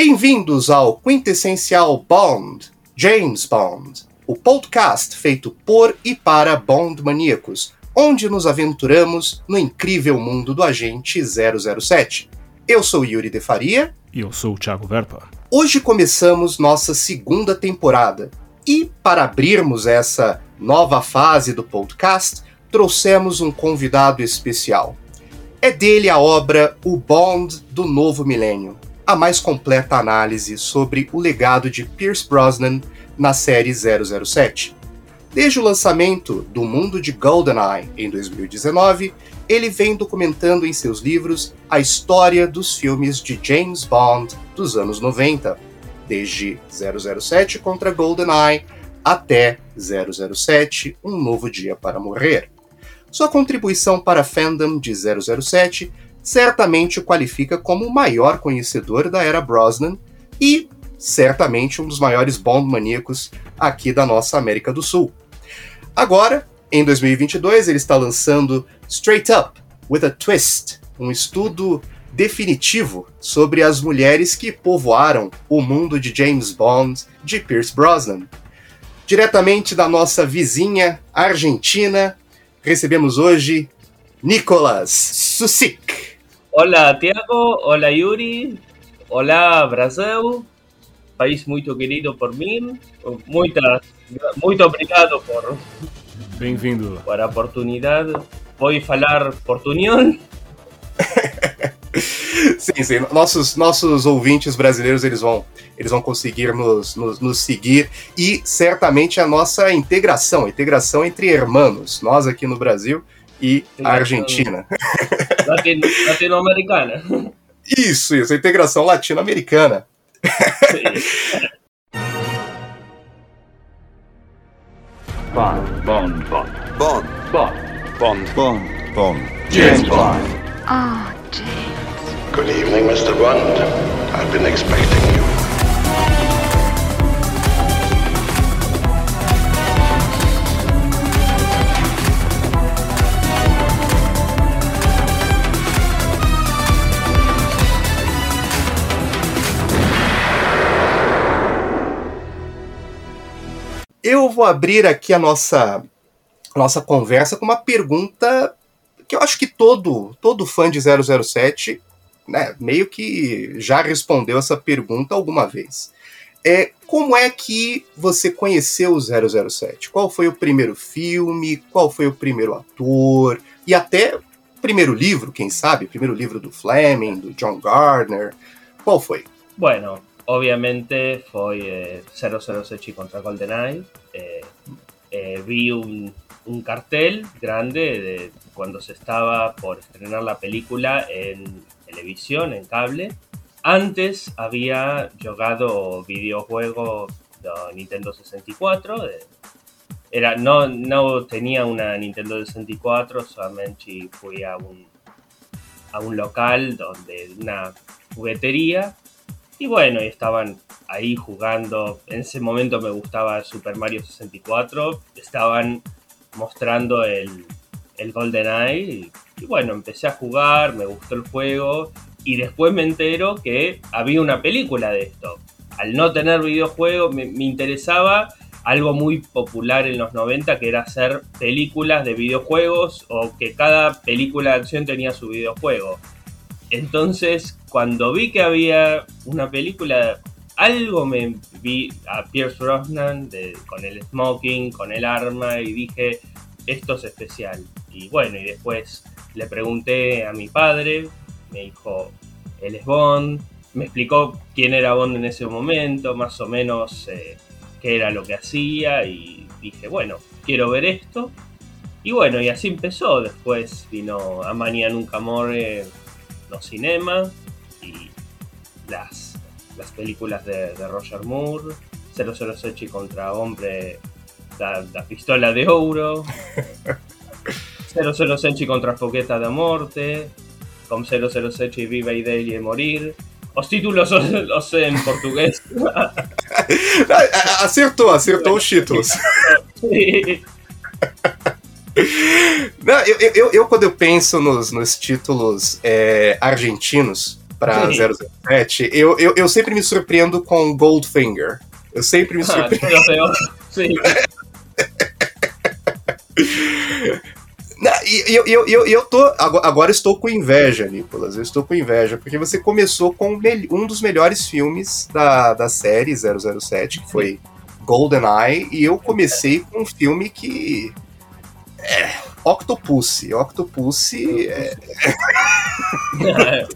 Bem-vindos ao quintessencial Bond, James Bond, o podcast feito por e para Bond maníacos, onde nos aventuramos no incrível mundo do agente 007. Eu sou Yuri de Faria. E eu sou o Thiago Verpa. Hoje começamos nossa segunda temporada. E para abrirmos essa nova fase do podcast, trouxemos um convidado especial. É dele a obra O Bond do Novo Milênio, a mais completa análise sobre o legado de Pierce Brosnan na série 007. Desde o lançamento do Mundo de GoldenEye em 2019, ele vem documentando em seus livros a história dos filmes de James Bond dos anos 90, desde 007 contra GoldenEye até 007 Um Novo Dia para Morrer. Sua contribuição para a fandom de 007 certamente o qualifica como o maior conhecedor da era Brosnan e certamente um dos maiores Bond maníacos aqui da nossa América do Sul. Agora, em 2022, ele está lançando Straight Up with a Twist, um estudo definitivo sobre as mulheres que povoaram o mundo de James Bond de Pierce Brosnan. Diretamente da nossa vizinha Argentina, recebemos hoje Nicolas Susik. Olá, Tiago. Olá, Yuri. Olá, Brasil. País muito querido por mim. Muitas, muito obrigado por Bem-vindo. por a oportunidade. Vou falar portunhol. sim, sim. Nossos, nossos ouvintes brasileiros eles vão, eles vão conseguir nos, nos, nos seguir e certamente a nossa integração, a integração entre hermanos, nós aqui no Brasil e a Argentina. Latino-americana. Isso, isso, a integração latino-americana. Bond, Bond, Bond, Bond, Bond, Bond, Bond, James Bond. Ah, James. Good evening, Mr. Bond. I've been expecting you. Eu vou abrir aqui a nossa, nossa conversa com uma pergunta que eu acho que todo, todo fã de 007 né, meio que já respondeu essa pergunta alguma vez. É, como é que você conheceu o 007? Qual foi o primeiro filme? Qual foi o primeiro ator? E até o primeiro livro, quem sabe? O primeiro livro do Fleming, do John Gardner. Qual foi? Bueno, obviamente foi eh, 007 contra GoldenEye. Eh, eh, vi un, un cartel grande de cuando se estaba por estrenar la película en televisión, en cable. Antes había jugado videojuegos de Nintendo 64. de- era, no, no tenía una Nintendo 64, solamente fui a un, a un local donde una juguetería y bueno, estaban ahí jugando. En ese momento me gustaba Super Mario 64. Estaban mostrando el, el GoldenEye. Y, y bueno, empecé a jugar, me gustó el juego. Y después me entero que había una película de esto. Al no tener videojuegos, me, me interesaba algo muy popular en los 90, que era hacer películas de videojuegos o que cada película de acción tenía su videojuego. Entonces, cuando vi que había una película, algo me vi a Pierce Brosnan con el smoking, con el arma, y dije, esto es especial. Y bueno, y después le pregunté a mi padre, me dijo, él es Bond, me explicó quién era Bond en ese momento, más o menos eh, qué era lo que hacía, y dije, bueno, quiero ver esto. Y bueno, y así empezó. Después vino A Mañana Nunca More los cinemas y las, las películas de, de, Roger Moore, 006 y contra hombre, la, la pistola de oro, 006 y contra foqueta de muerte, con 006 y viva y daily y morir. Los títulos los en portugués. aciertou, aciertou os títulos. Sí. Não, eu, eu, eu, quando eu penso nos, nos títulos é, argentinos, pra Sim. 007, eu, eu, eu sempre me surpreendo com Goldfinger. Eu sempre me Ah, surpreendo. peor. Sí. Não, eu, eu, eu, eu tô. Agora estou com inveja, Nicolas. Eu estou com inveja, porque você começou com um dos melhores filmes da, da série 007, que foi GoldenEye, e eu comecei com um filme que. É. Octopussy. Octopussy é,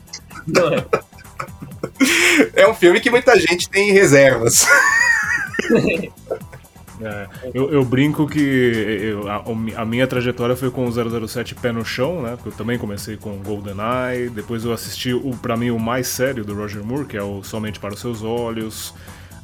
é um filme que muita gente tem reservas. É, eu, eu brinco que eu- a, a minha trajetória foi com o 007 Pé no Chão, né? Porque eu também comecei com GoldenEye, depois eu assisti o pra mim o mais sério do Roger Moore, que é o Somente para os Seus Olhos.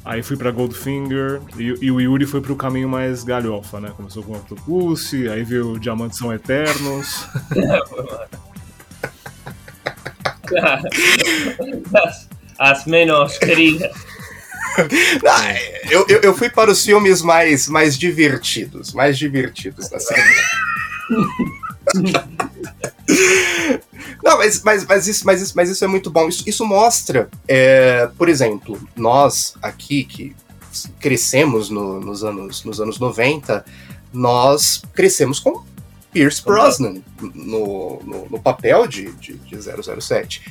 Aí fui pra Goldfinger e, e o Yuri foi pro caminho mais galhofa, né? Começou com Octopussy, aí veio Diamantes São Eternos. as menos queridas. Ah, eu, eu, eu fui para os filmes mais, mais divertidos. Mais divertidos da série. Não, mas, mas, mas, isso, mas, isso, mas isso é muito bom. Isso, isso mostra, é, por exemplo, nós aqui que crescemos no- nos, anos, nos anos 90, nós crescemos com Pierce Brosnan no, no, no papel de, de, de 007.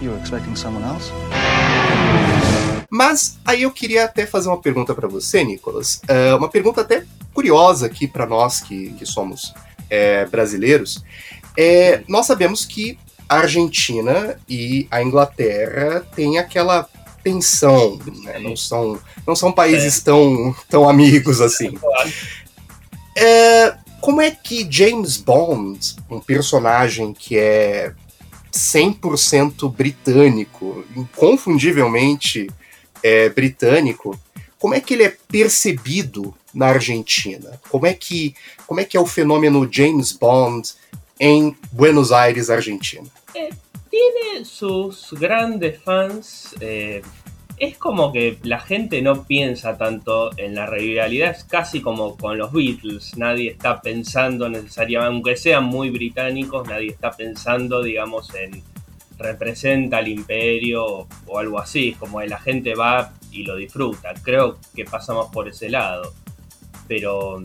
You were expecting someone else? Mas aí eu queria até fazer uma pergunta para você, Nicolas. É, uma pergunta até curiosa aqui para nós que, que somos é, brasileiros. É, nós sabemos que a Argentina e a Inglaterra têm aquela tensão, né? não, são, não são países tão, tão amigos assim. É, como é que James Bond, um personagem que é 100% britânico, inconfundivelmente é, britânico, como é que ele é percebido na Argentina? Como é que, como é, que é o fenômeno James Bond em Buenos Aires, Argentina? Tiene sus grandes fans. eh, es como que la gente no piensa tanto en la rivalidad, es casi como con los Beatles. Nadie está pensando necesariamente, aunque sean muy británicos, nadie está pensando, digamos, en representa al imperio o, algo así. Como la gente va y lo disfruta. Creo que pasamos por ese lado. Pero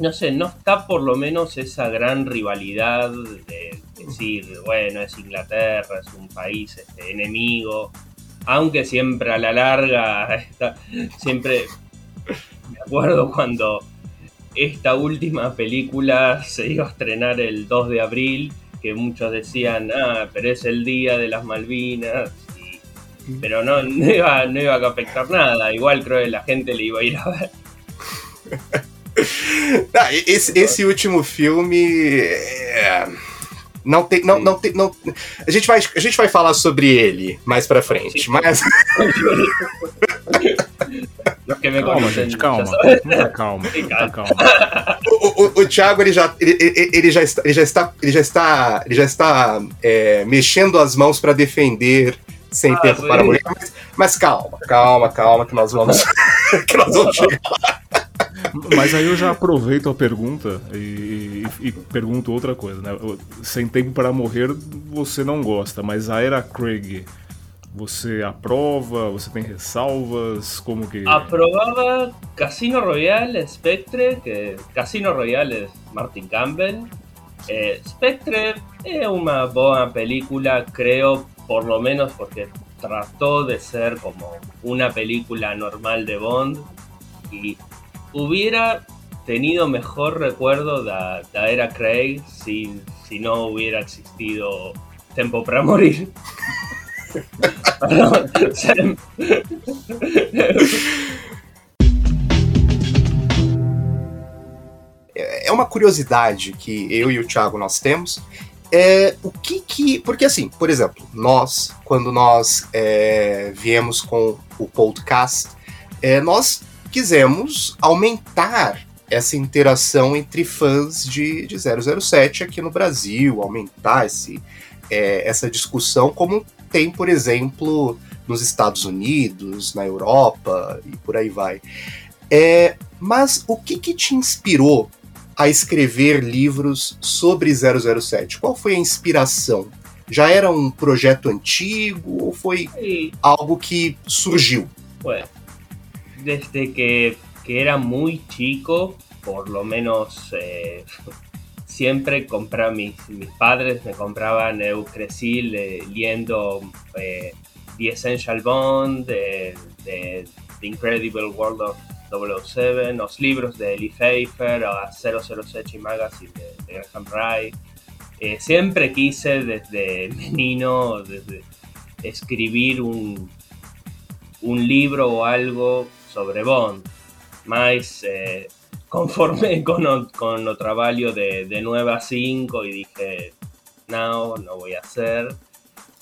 no sé, no está por lo menos esa gran rivalidad de decir, bueno, es Inglaterra, es un país este, enemigo, aunque siempre a la larga, está, siempre me acuerdo cuando esta última película se iba a estrenar el 2 de abril, que muchos decían, ah, pero es el día de las Malvinas, y- pero no, no, iba, no iba a afectar nada, igual creo que la gente le iba a ir a ver. Ah, esse, esse último filme. é, Não tem. Não, não tem não, a, gente vai, a gente vai falar sobre ele mais pra frente, Sim. mas. Calma, conocen gente, calma. Muita calma, muita calma. O, o, o Thiago ele já, ele, ele- já está, ele já está, ele já está, ele já está é, mexendo as mãos para defender sem Ah, tempo sim. para morrer. Mas, mas calma, calma, calma, que nós vamos, que nós vamos chegar. Mas aí eu já aproveito a pergunta e, e- e pergunto outra coisa, né? Sem Tempo para Morrer você não gosta, mas a Era Craig você aprova, você tem ressalvas, como que... Aprobaba Casino Royale, Spectre, que Casino Royale Martin Campbell. Eh, Spectre es una buena película, creo, por lo menos porque trató de ser como una película normal de Bond y hubiera tenido mejor recuerdo de la era Craig si, si no hubiera existido Tempo para Morir. Se- é uma curiosidade que eu e o Thiago nós temos. É o que que. Porque assim, por exemplo, nós, quando nós é, viemos com o podcast, é, nós quisemos aumentar essa interação entre fãs de, de 007 aqui no Brasil, aumentar esse, é, essa discussão, como tem, por exemplo, nos Estados Unidos, na Europa e por aí vai. É, Mas o que, que te inspirou a escrever livros sobre 007? Qual foi a inspiração? Já era um projeto antigo ou foi algo que surgiu? bueno, desde que, que era muy chico, por lo menos eh, siempre compraba mis, mis padres me compraban, eu crecí le- leyendo eh, The Essential Bond, de, The Incredible World of 007, los libros de Lee Pfeiffer, a 007 Magazine de, de Graham Wright. Eh, siempre quise desde menino desde escribir un, un libro o algo sobre Bond. Más eh, conforme con, o, con o trabajo de, de 9 a 5 y dije, no, no voy a hacer.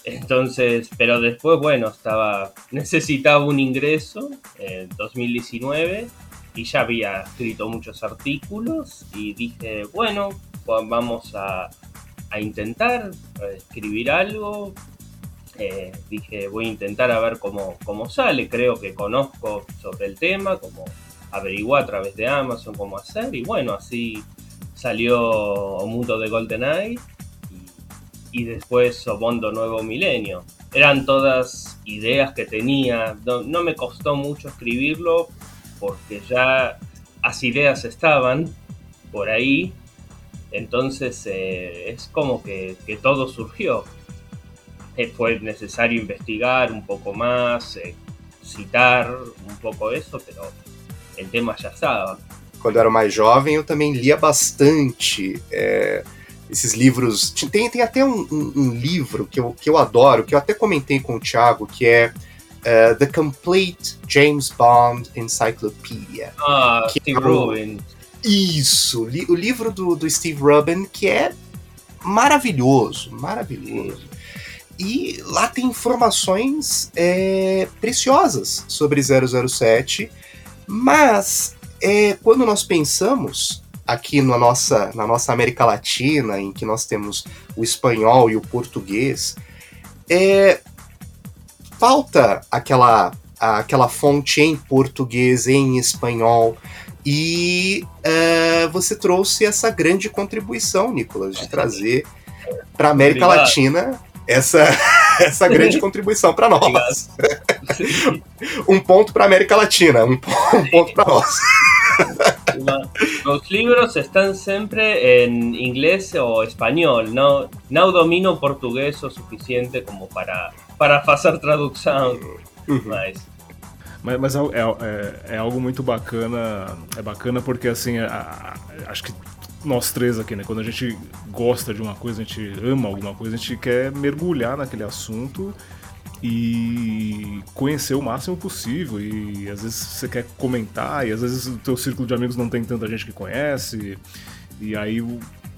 Entonces, pero después, bueno, estaba, necesitaba un ingreso en 2019 y ya había escrito muchos artículos y dije, bueno, vamos a, a intentar escribir algo. Eh, dije, voy a intentar a ver cómo, cómo sale. Creo que conozco sobre el tema, como averiguar a través de Amazon cómo hacer. Y bueno, así salió Mundo de GoldenEye y, después Obondo Nuevo Milenio. Eran todas ideas que tenía. No, me costó mucho escribirlo porque ya las ideas estaban por ahí. Entonces eh, es como que todo surgió. Eh, fue necesario investigar un poco más, eh, citar um pouco isso, pero o tema já estava. Quando eu era mais jovem, eu também lia bastante é, esses livros. Tem, tem até um, um- um livro que eu, que eu adoro, que eu até comentei com o Thiago, que é é, The Complete James Bond Encyclopedia. Ah, Steve é o- Rubin. Isso, li- o livro do, do Steve Rubin, que é maravilhoso, maravilhoso. E lá tem informações é, preciosas sobre 007, mas é, quando nós pensamos aqui na nossa, na nossa América Latina, em que nós temos o espanhol e o português, é, falta aquela, aquela fonte em português, em espanhol, e é, você trouxe essa grande contribuição, Nicolas, de trazer para a América Obrigado. Latina essa, essa grande contribuição para nós. Um ponto para América Latina, um, um ponto para nós. Los libros están siempre en inglés o español. No, no domino portugués o suficiente como para, para hacer traducción. Mas, Mas, mas é, é- é algo muito bacana. É bacana porque, assim, a- a- acho que nós três aqui, né? Quando a gente gosta de uma coisa, a gente ama alguma coisa, a gente quer mergulhar naquele assunto e conhecer o máximo possível. E às vezes você quer comentar, e às vezes o teu círculo de amigos não tem tanta gente que conhece. E aí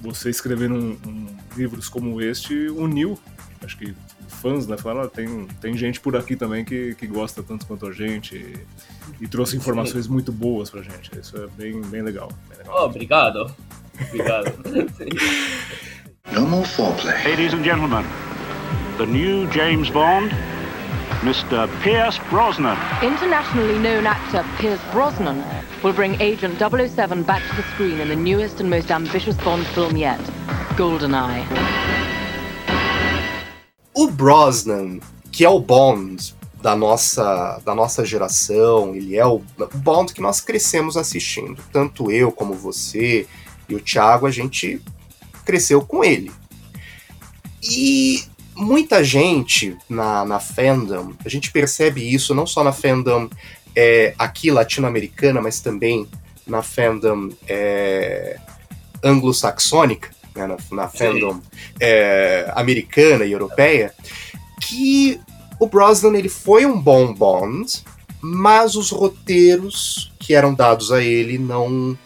você escrever um, um- livros como este uniu, acho que fãs, né? Falaram, "Ah, tem, tem gente por aqui também que, que gosta tanto quanto a gente e, e trouxe informações muito boas pra gente. Isso é bem, bem legal. Bem legal. oh, obrigado. Obrigado. No more foreplay. Ladies and gentlemen, the new James Bond, Mr. Pierce Brosnan. Internationally known actor Pierce Brosnan will bring Agent 007 back to the screen in the newest and most ambitious Bond film yet, GoldenEye. O Brosnan, que é o Bond da nossa, da nossa geração, ele é o Bond que nós crescemos assistindo. Tanto eu como você e o Thiago, a gente cresceu com ele. E muita gente na, na fandom, a gente percebe isso não só na fandom é, aqui latino-americana, mas também na fandom é, anglo-saxônica, né, na, na fandom é, americana e europeia, que o Brosnan ele foi um bom Bond, mas os roteiros que eram dados a ele não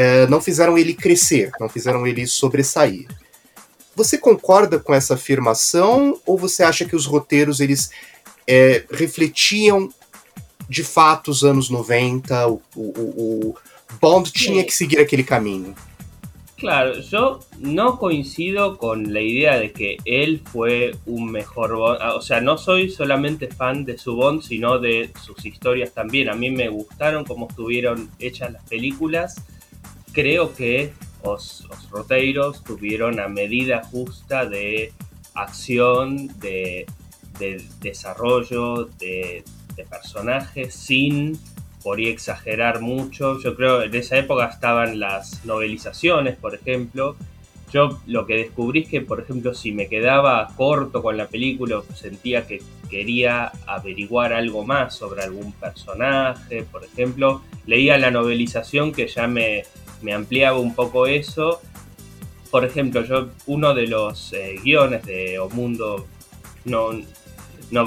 é, não fizeram ele crescer, não fizeram ele sobressair. Você concorda com essa afirmação ou você acha que os roteiros eles é, refletiam de fato os anos 90, o, o, o- Bond tinha que seguir aquele caminho? Claro, yo no coincido con la idea de que él fue un mejor Bond. Ah, o sea, no soy solamente fan de su Bond, sino de sus historias también. A mí me gustaron cómo estuvieron hechas las películas. Creo que los, roteiros tuvieron a medida justa de acción, de, desarrollo, de, de personajes, sin por exagerar mucho. Yo creo en esa época estaban las novelizaciones, por ejemplo. Yo lo que descubrí es que, por ejemplo, si me quedaba corto con la película, sentía que quería averiguar algo más sobre algún personaje, por ejemplo, leía la novelización que ya me, me ampliaba un poco eso. Por ejemplo, yo uno de los eh, guiones de O Mundo no, no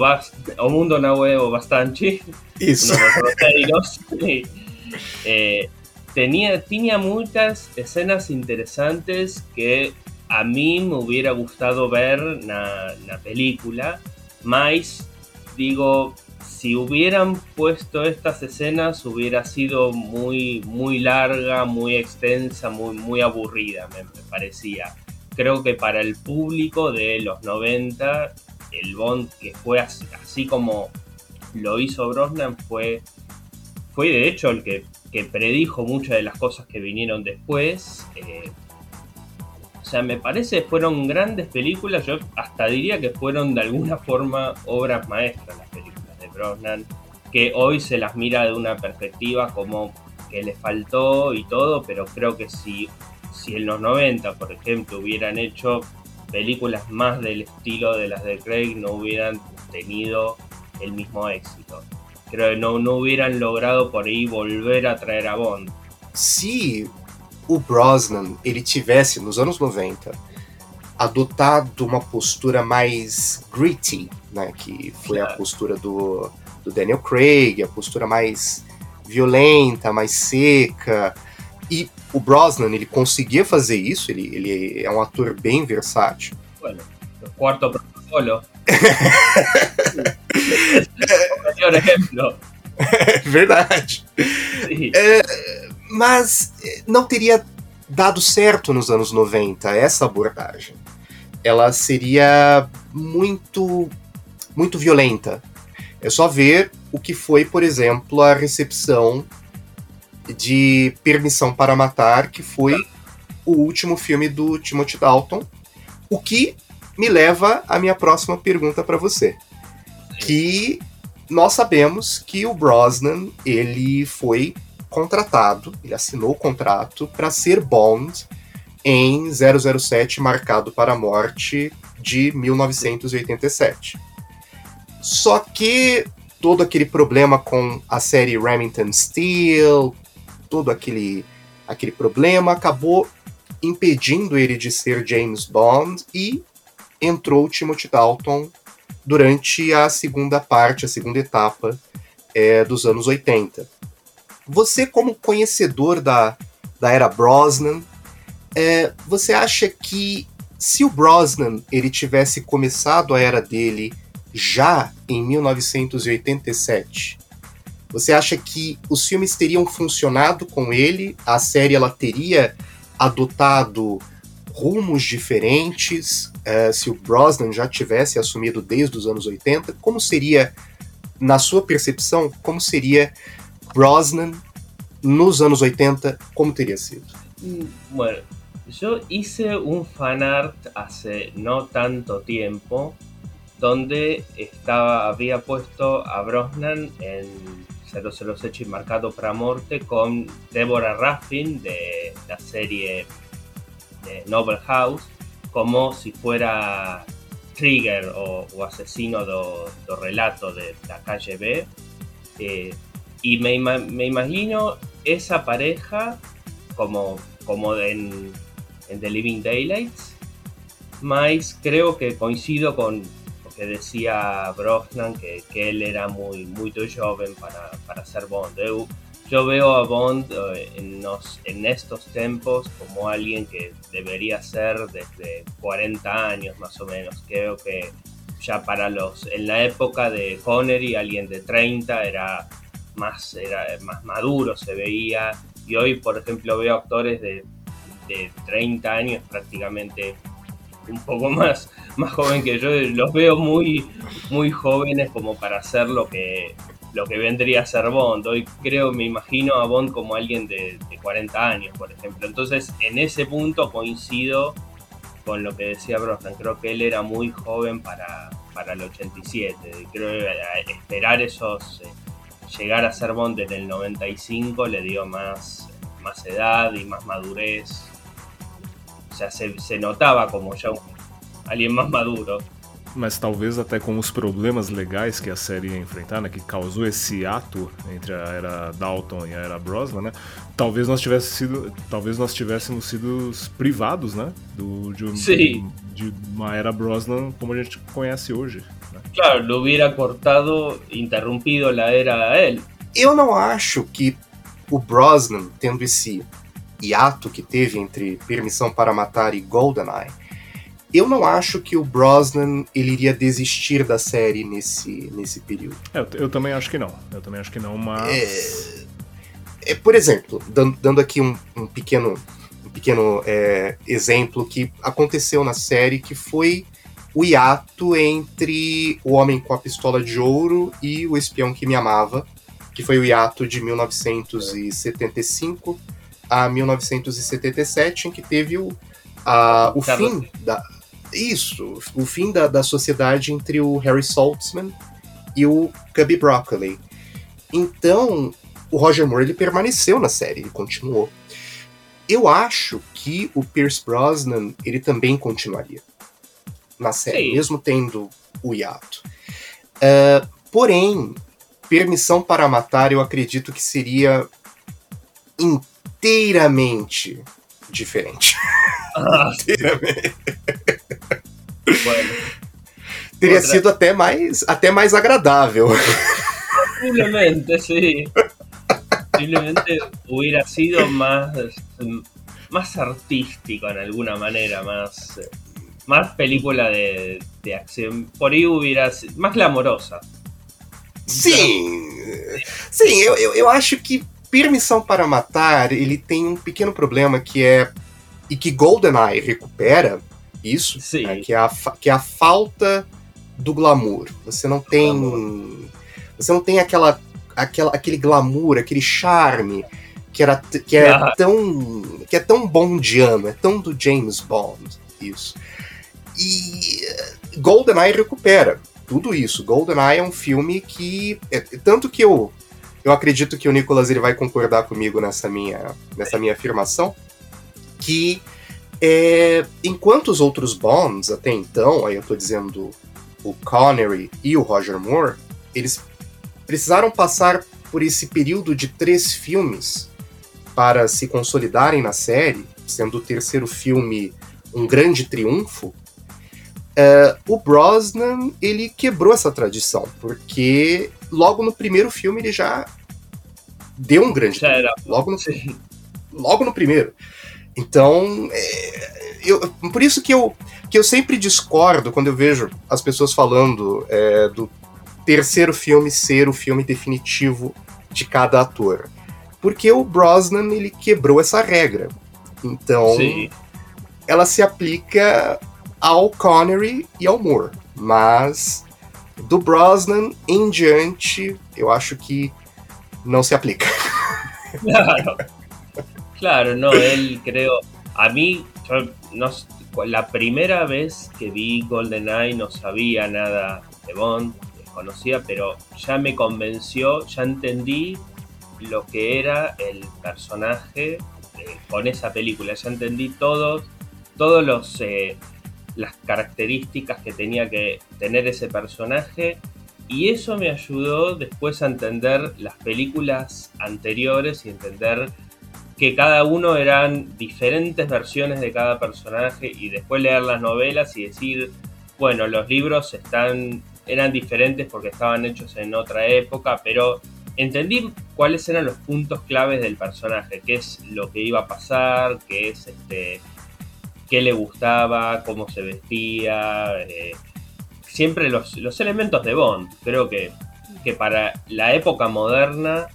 o Mundo na huevo bastante Isso. Los eh, tenía, tenía muchas escenas interesantes que a mí me hubiera gustado ver en la película, más digo, si hubieran puesto estas escenas hubiera sido muy, muy larga, muy extensa, muy, muy aburrida, me, parecía. Creo que para el público de los 90 el Bond que fue así, como lo hizo Brosnan fue, fue de hecho el que, predijo muchas de las cosas que vinieron después. O sea, me parece fueron grandes películas, yo hasta diría que fueron de alguna forma obras maestras las películas Brosnan, que hoy se las mira de una perspectiva como que le faltó y todo, pero creo que si, si en los 90, por ejemplo, hubieran hecho películas más del estilo de las de Craig no hubieran tenido el mismo éxito. Creo que no, no hubieran logrado por aí volver a traer a Bond. Se o Brosnan ele tivesse nos anos 90 adotado uma postura mais gritty, né, que foi a postura do, do Daniel Craig, a postura mais violenta, mais seca, e o Brosnan, ele conseguia fazer isso, ele, ele é um ator bem versátil. Bueno, o quarto protocolo. o exemplo. É verdade. É, mas não teria dado certo nos anos 90 essa abordagem. Ela seria muito muito violenta. É só ver o que foi, por exemplo, a recepção de Permissão para Matar, que foi o último filme do Timothy Dalton. O que me leva à minha próxima pergunta para você. Que nós sabemos que o Brosnan, ele foi contratado, ele assinou o contrato para ser Bond em 007 Marcado para a Morte de 1987. Só que todo aquele problema com a série Remington Steel, todo aquele, aquele problema, acabou impedindo ele de ser James Bond e entrou Timothy Dalton durante a segunda parte, a segunda etapa é, dos anos 80. Você, como conhecedor da, da era Brosnan, é, você acha que se o Brosnan ele tivesse começado a era dele já em 1987, você acha que os filmes teriam funcionado com ele? A série ela teria adotado rumos diferentes uh, se o Brosnan já tivesse assumido desde os anos 80? Como seria, na sua percepção, como seria Brosnan nos anos 80? Como teria sido? Bueno, yo hice un fanart hace no tanto tiempo donde estaba, había puesto a Brosnan en 007 Marcado para Morte con Deborah Raffin de la serie de Noble House como si fuera Trigger o, asesino do, relato de la calle B. Eh, y me, me, imagino esa pareja como, como en, en The Living Daylights, más creo que coincido con, que decía Brosnan que, que él era muy, muy joven para, para ser Bond. Yo, veo a Bond eh, en, en estos tiempos como alguien que debería ser desde 40 años más o menos. Creo que ya para los en la época de Connery alguien de 30 era más era más maduro se veía y hoy por ejemplo veo actores de de 30 años, prácticamente un poco más, más joven que yo, los veo muy, muy jóvenes como para hacer lo que, lo que vendría a ser Bond. Hoy creo, me imagino a Bond como alguien de, 40 años, por ejemplo. Entonces, en ese punto coincido con lo que decía Brosnan. Creo que él era muy joven para, para el 87. Creo que esperar esos, eh, llegar a ser Bond en el 95 le dio más, más edad y más madurez. Sea, se, se notaba como ya alguien más maduro. mas talvez até com os problemas legais que a série ia enfrentar, né, que causou esse ato entre a era Dalton e a era Brosnan, né, talvez nós tivéssemos sido, talvez nós tivéssemos sido privados, né, do, de, de, de uma era Brosnan como a gente conhece hoje. Né? Claro, lo hubiera cortado, interrompido a era a ele. Eu não acho que o Brosnan, tendo esse hiato que teve entre Permissão para Matar e GoldenEye, eu não acho que o Brosnan ele iria desistir da série nesse, nesse período. Eu, eu, também acho que não. Eu também acho que não, mas. É, é por exemplo, dando, dando aqui um, um, pequeno, um pequeno é, exemplo que aconteceu na série, que foi o hiato entre O Homem com a Pistola de Ouro e O Espião que Me Amava, que foi o hiato de 1975 a 1977, em que teve o, a, o fim da, isso, o fim da, da sociedade entre o Harry Saltzman e o Cubby Broccoli. Então, o Roger Moore ele permaneceu na série, ele continuou. Eu acho que o Pierce Brosnan ele também continuaria na série, Sim. mesmo tendo o hiato. Uh, porém, Permissão para Matar eu acredito que seria inteiramente diferente. Ah. inteiramente. Bueno. Teria Outra... sido até mais, até mais agradável. Posiblemente, sí. Posiblemente hubiera sido más, más artístico en alguna manera, más, más película de, de acción. Por ahí hubiera sido más glamorosa. Sim, sim, eu, eu, eu acho que Permissão para Matar ele tem um pequeno problema que é e que GoldenEye recupera isso, né, que, é a, que é a falta do glamour. Você não tem. Glamour. Você não tem aquela, aquela, aquele glamour, aquele charme que, era, que, é ah. tão, que é tão bondiano, é tão do James Bond. Isso. E GoldenEye recupera tudo isso. GoldenEye é um filme que. É, tanto que eu. Eu acredito que o Nicolas ele vai concordar comigo nessa minha, nessa minha afirmação. Que é, enquanto os outros Bonds, até então, aí eu tô dizendo o Connery e o Roger Moore, eles precisaram passar por esse período de três filmes para se consolidarem na série, sendo o terceiro filme um grande triunfo. Uh, o Brosnan ele quebrou essa tradição, porque logo no primeiro filme ele já deu um grande triunfo. Logo no, logo no primeiro. Então, é, eu, por isso que eu, que eu sempre discordo quando eu vejo as pessoas falando é, do terceiro filme ser o filme definitivo de cada ator. Porque o Brosnan ele quebrou essa regra. Então, Sim. ela se aplica ao Connery e ao Moore. Mas do Brosnan em diante, eu acho que não se aplica. Claro. Claro, no, él creo. A mí, la primera vez que vi GoldenEye no sabía nada de Bond, desconocía, pero ya me convenció, ya entendí lo que era el personaje eh, con esa película. Ya entendí todos, todos los eh, las características que tenía que tener ese personaje. Y eso me ayudó después a entender las películas anteriores y entender que cada uno eran diferentes versiones de cada personaje y después leer las novelas y decir, bueno, los libros están eran diferentes porque estaban hechos en otra época, pero entendí cuáles eran los puntos claves del personaje, qué es lo que iba a pasar, qué es este qué le gustaba, cómo se vestía, eh, siempre los, los elementos de Bond. Creo que, que para la época moderna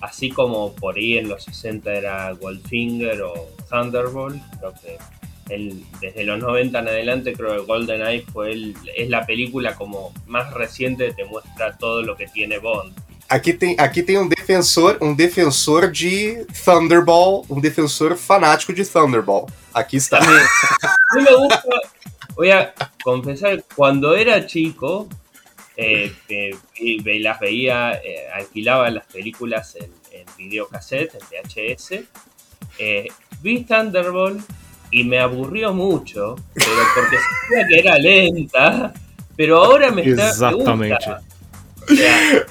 así como por ahí en los 60 era Goldfinger o Thunderbolt. Creo que el, desde los 90 en adelante creo que GoldenEye fue el, es la película como más reciente que te muestra todo lo que tiene Bond. Aqui tem, aqui tem um defensor, um defensor de Thunderball, um defensor fanático de Thunderball. Aqui está. A mí me gusta, voy a confesar, cuando era chico, eh, que ve- las veía, eh, alquilaba las películas en, en videocassette, en VHS, eh, vi Thunderbolt y me aburrió mucho, pero porque sabía que era lenta, pero ahora me está... me Exatamente. gusta. O sea,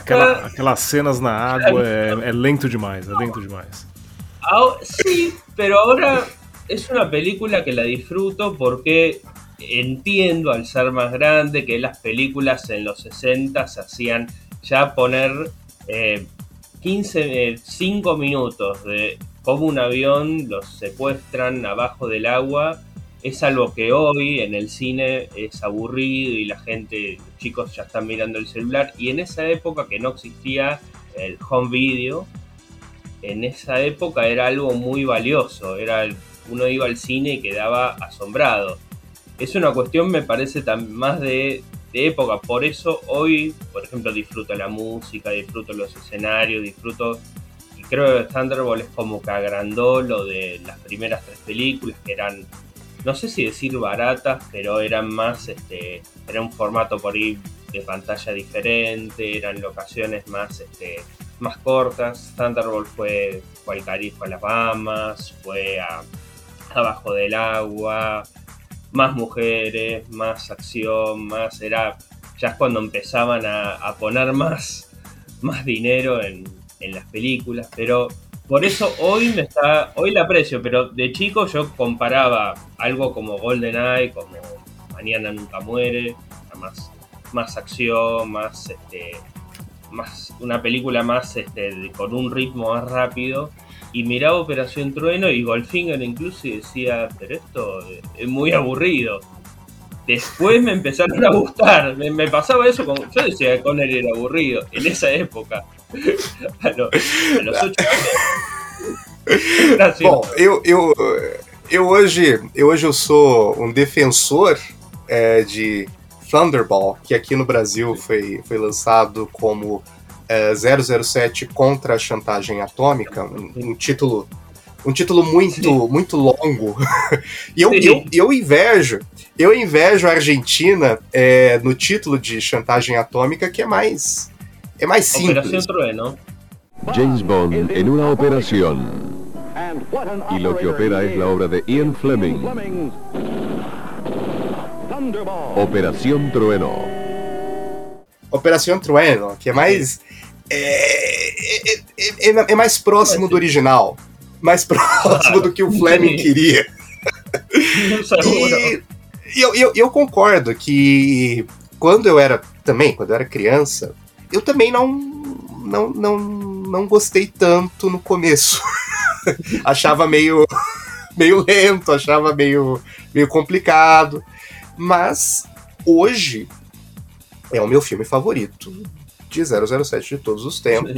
aquela- aquelas cenas na água é, é lento demais, é lento demais. Sí, pero ahora es una película que la disfruto porque entiendo al ser más grande que las películas en los 60 se hacían ya poner eh, 15, eh, 5 minutos de cómo un avión los secuestran abajo del agua. Es algo que hoy en el cine es aburrido y la gente, chicos ya están mirando el celular. Y en esa época que no existía el home video, en esa época era algo muy valioso. Era uno iba al cine y quedaba asombrado. Es una cuestión, me parece, más de, de época. Por eso hoy, por ejemplo, disfruto la música, disfruto los escenarios, disfruto. Y creo que Thunderbolt es como que agrandó lo de las primeras tres películas, que eran, no sé si decir baratas, pero eran más, este, era un formato por ahí de pantalla diferente, eran locaciones más, este, más cortas. Thunderbolt fue, fue al Caribe, a las Bahamas, fue a abajo del agua, más mujeres, más acción, más era ya es cuando empezaban a, a poner más, más dinero en, en las películas, pero por eso hoy me está, hoy la aprecio, pero de chico yo comparaba algo como GoldenEye, como Mañana Nunca Muere, más, más acción, más este, más una película más este, con un ritmo más rápido y miraba Operación Trueno y Goldfinger incluso y decía, pero esto es muy aburrido. Después me empezaron a gustar, me, me pasaba eso con, yo decía que Connery era aburrido en esa época, a, lo- a los ocho. Gracias. Bom, eu, eu, eu, um defensor é, de Thunderball, que aqui no Brasil foi, foi lançado como é, 007 contra a chantagem atômica, um, um título um título muito muito longo. e eu, Sim. eu, eu invejo, eu invejo a Argentina é, no título de chantagem atômica que é mais é mais simples. James Bond en una operación. Y lo que opera es la obra de Ian Fleming. Operación Trueno. Operação Trueno, que é mais. É, é, é- é- é mais próximo do original. Mais próximo do que o Fleming queria. E, e eu, eu, eu concordo que quando eu era. Também, quando eu era criança, eu também não. Não, não, não gostei tanto no começo. achava meio. meio lento, achava meio, meio complicado. Mas hoje é o meu filme favorito de 007 de todos os tempos.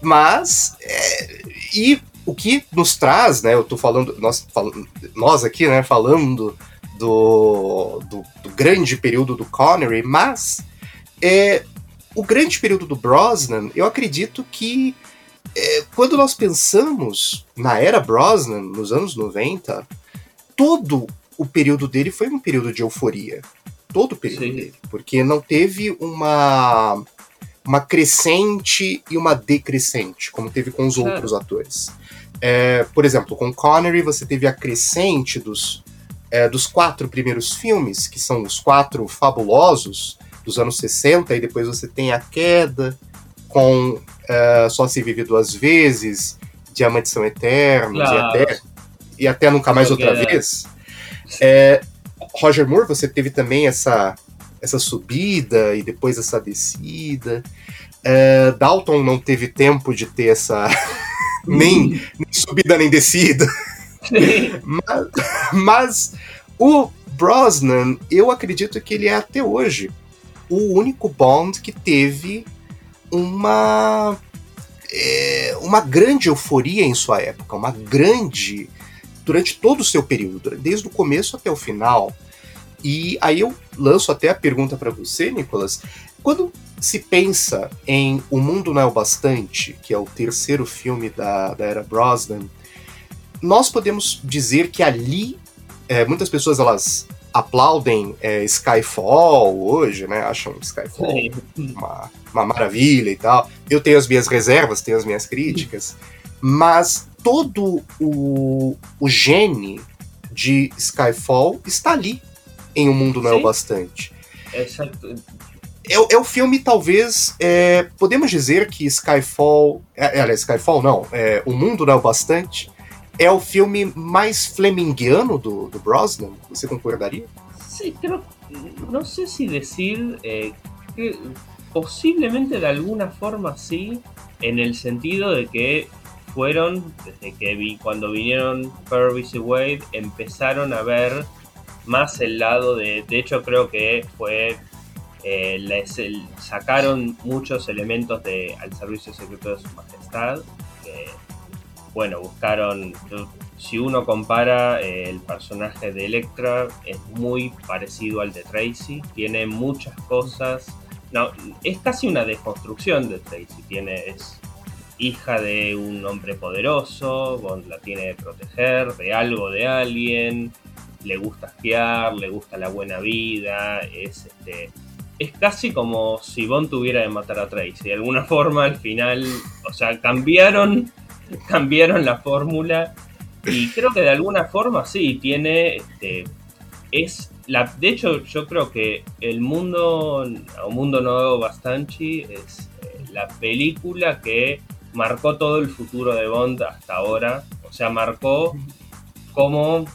Mas, é, e o que nos traz, né? Eu tô falando, nós, fal- nós aqui, né, falando do, do, do grande período do Connery, mas é, o grande período do Brosnan, eu acredito que é, quando nós pensamos na era Brosnan, nos anos 90, todo o período dele foi um período de euforia. Todo o período Sim. dele. Porque não teve uma, uma crescente e uma decrescente, como teve com os Claro. outros atores. É, por exemplo, com Connery você teve a crescente dos, é, dos quatro primeiros filmes, que são os quatro fabulosos dos anos 60, e depois você tem a queda com é, Só Se Vive Duas Vezes, Diamantes São Eternos, Claro. e, até, e até Nunca Mais Outra Vez. É, Roger Moore, você teve também essa, essa subida e depois essa descida. É, Dalton não teve tempo de ter essa. nem, nem subida nem descida. Mas, mas o Brosnan, eu acredito que ele é até hoje o único Bond que teve uma. é, uma grande euforia em sua época, uma grande. Durante todo o seu período, desde o começo até o final. E aí eu lanço até a pergunta para você, Nicolas. Quando se pensa em O Mundo Não é o Bastante, que é o terceiro filme da, da era Brosnan, nós podemos dizer que ali é, muitas pessoas elas aplaudem é, Skyfall hoje, né? Acham Skyfall uma, uma maravilha e tal. Eu tenho as minhas reservas, tenho as minhas críticas, mas todo o, o gene de Skyfall está ali em O Mundo Não é o Bastante. Exato. É, é o filme, talvez. É, podemos dizer que Skyfall. É, é, Skyfall não. É, o Mundo Não é o Bastante é o filme mais flemingiano do, do Brosnan? ¿Você concordaria? Sí, creo, no sé si decir eh, que posiblemente de alguna forma sí, en el sentido de que fueron, desde que vi, cuando vinieron Purvis y Wade, empezaron a ver más el lado de, de hecho creo que fue, eh, les, el, sacaron muchos elementos de Al Servicio Secreto de Su Majestad, que bueno, buscaron, si uno compara eh, el personaje de Electra, es muy parecido al de Tracy, tiene muchas cosas, no, es casi una desconstrucción de Tracy, tiene, es hija de un hombre poderoso, Bond la tiene que proteger de algo de alguien, le gusta espiar, le gusta la buena vida, es este es casi como si Bond tuviera de matar a Tracy. De alguna forma, al final, o sea, cambiaron cambiaron la fórmula y creo que de alguna forma sí, tiene, este, es, la, de hecho yo creo que el mundo, o Mundo Nuevo Bastanchi es eh, la película que marcó todo el futuro de Bond hasta ahora, o sea, marcó como...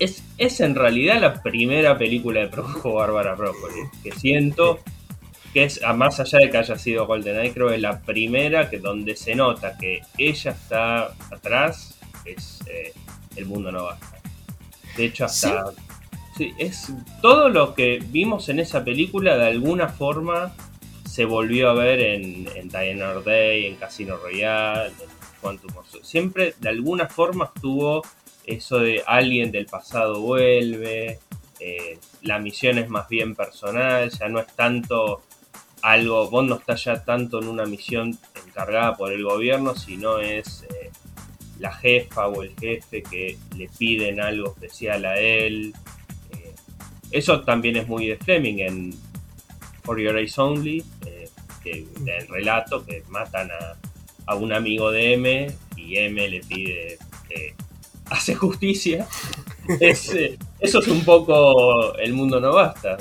Es, es en realidad la primera película de produjo Bárbara Broccoli, que siento que es, más allá de que haya sido GoldenEye, creo que la primera que donde se nota que ella está atrás es eh, El Mundo No Basta. De hecho, hasta... ¿Sí? es todo lo que vimos en esa película de alguna forma se volvió a ver en, en Diana Day, en Casino Royale, en Quantum of Siempre de alguna forma estuvo eso de alguien del pasado vuelve, eh, la misión es más bien personal, ya no es tanto algo, Bond no está ya tanto en una misión encargada por el gobierno, sino es eh, la jefa o el jefe que le piden algo especial a él. Eh, eso también es muy de Fleming en For Your Eyes Only, eh, el relato que matan a, a, un amigo de M y M le pide que hace justicia. es, eso es un poco El mundo no basta.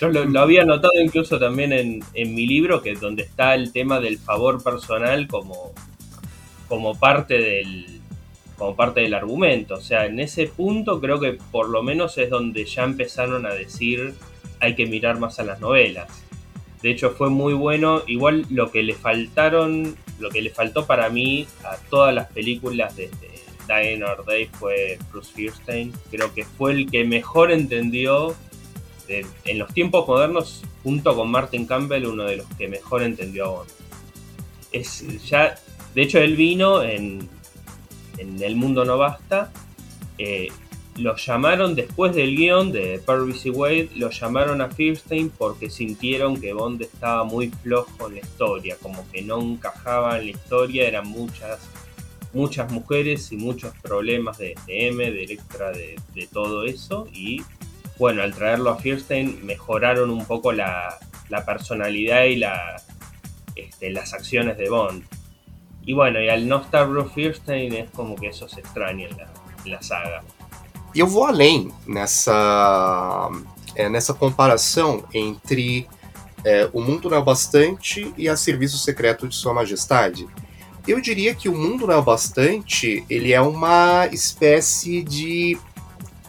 Yo lo, había notado incluso también en, en, mi libro, que donde está el tema del favor personal como, como parte del como parte del argumento. O sea, en ese punto creo que por lo menos es donde ya empezaron a decir hay que mirar más a las novelas. De hecho fue muy bueno. Igual lo que le faltaron, lo que le faltó para mí a todas las películas de, de Diane Day fue Bruce Firstein. Creo que fue el que mejor entendió en los tiempos modernos, junto con Martin Campbell, uno de los que mejor entendió a Bond. Es ya, de hecho, él vino en, en El Mundo No Basta. Eh, lo llamaron después del guion de Purvis y Wade, lo llamaron a Firstein porque sintieron que Bond estaba muy flojo en la historia, como que no encajaba en la historia, eran muchas, muchas mujeres y muchos problemas de, M, de Electra, de, todo eso, y bueno, al traerlo a Fierstein mejoraron un poco la, la personalidad y la, este, las acciones de Bond. Y bueno, e al não estar Bruce Fierstein é como que isso se estranha na, na saga. E eu vou além nessa, é, nessa comparação entre é, O Mundo Não é Bastante e A Serviço Secreto de Sua Majestade. Eu diria que O Mundo Não é Bastante ele é uma espécie de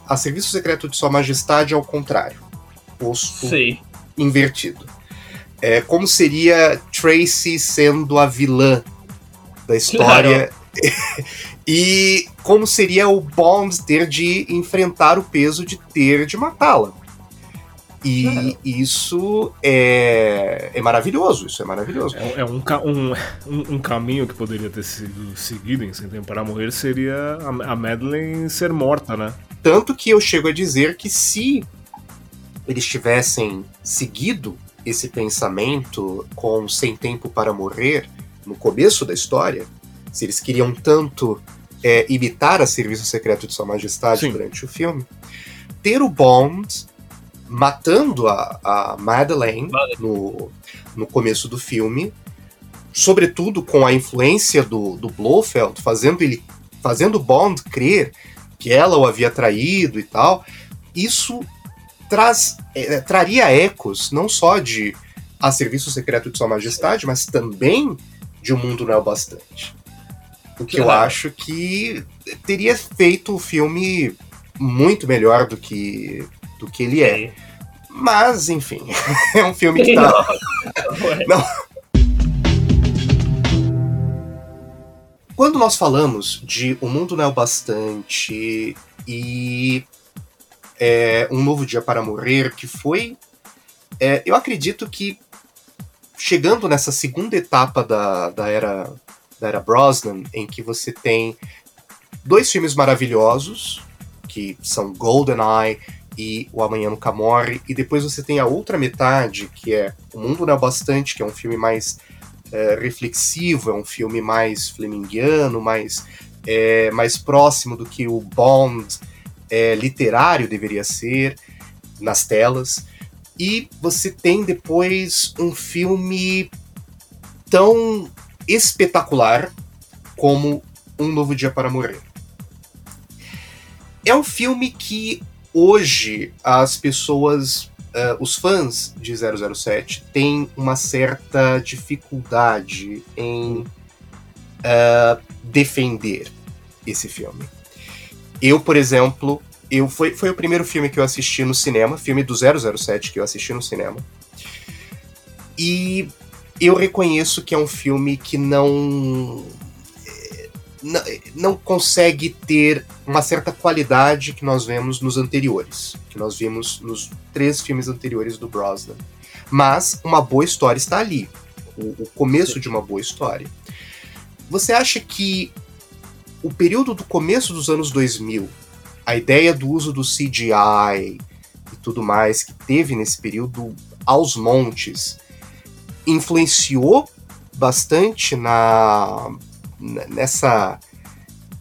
a Serviço Secreto de Sua Majestade ao contrário. Posto Sim. invertido. É, como seria Tracy sendo a vilã da história. Claro. e como seria o Bond ter de enfrentar o peso de ter de matá-la. E isso é, é maravilhoso, isso é maravilhoso. É, é um, um, um, um, caminho que poderia ter sido seguido em Sem Tempo para Morrer seria a, a Madeleine ser morta, né? Tanto que eu chego a dizer que se eles tivessem seguido esse pensamento com Sem Tempo para Morrer no começo da história, se eles queriam tanto é, imitar a Serviço Secreto de Sua Majestade Sim. durante o filme, ter o Bond matando a, a Madeleine no, no começo do filme, sobretudo com a influência do, do Blofeld, fazendo ele fazendo Bond crer que ela o havia traído e tal, isso traz, é, traria ecos não só de A Serviço Secreto de Sua Majestade, mas também de O Mundo Não é o Bastante. O que eu acho que teria feito o filme muito melhor do que do que ele é. Mas, enfim, é um filme que tá. Não. Quando nós falamos de O Mundo Não é o Bastante e é, Um Novo Dia para Morrer, que foi. É, eu acredito que chegando nessa segunda etapa da, da, era, era Brosnan, em que você tem dois filmes maravilhosos, que são GoldenEye e O Amanhã Nunca Morre, e depois você tem a outra metade, que é O Mundo Não é Bastante, que é um filme mais é, reflexivo, é um filme mais flemingiano, mais, é, mais próximo do que o Bond é, literário deveria ser nas telas. E você tem depois um filme tão espetacular como Um Novo Dia para Morrer. É um filme que hoje as pessoas, uh, os fãs de 007 têm uma certa dificuldade em uh, defender esse filme. Eu, por exemplo, eu foi, foi o primeiro filme que eu assisti no cinema, filme do 007 que eu assisti no cinema. E eu reconheço que é um filme que não não consegue ter uma certa qualidade que nós vemos nos anteriores, que nós vimos nos três filmes anteriores do Brosnan. Mas uma boa história está ali, o, o começo Sim. de uma boa história. Você acha que o período do começo dos anos 2000, a ideia do uso do CGI e tudo mais que teve nesse período aos montes, influenciou bastante na nessa.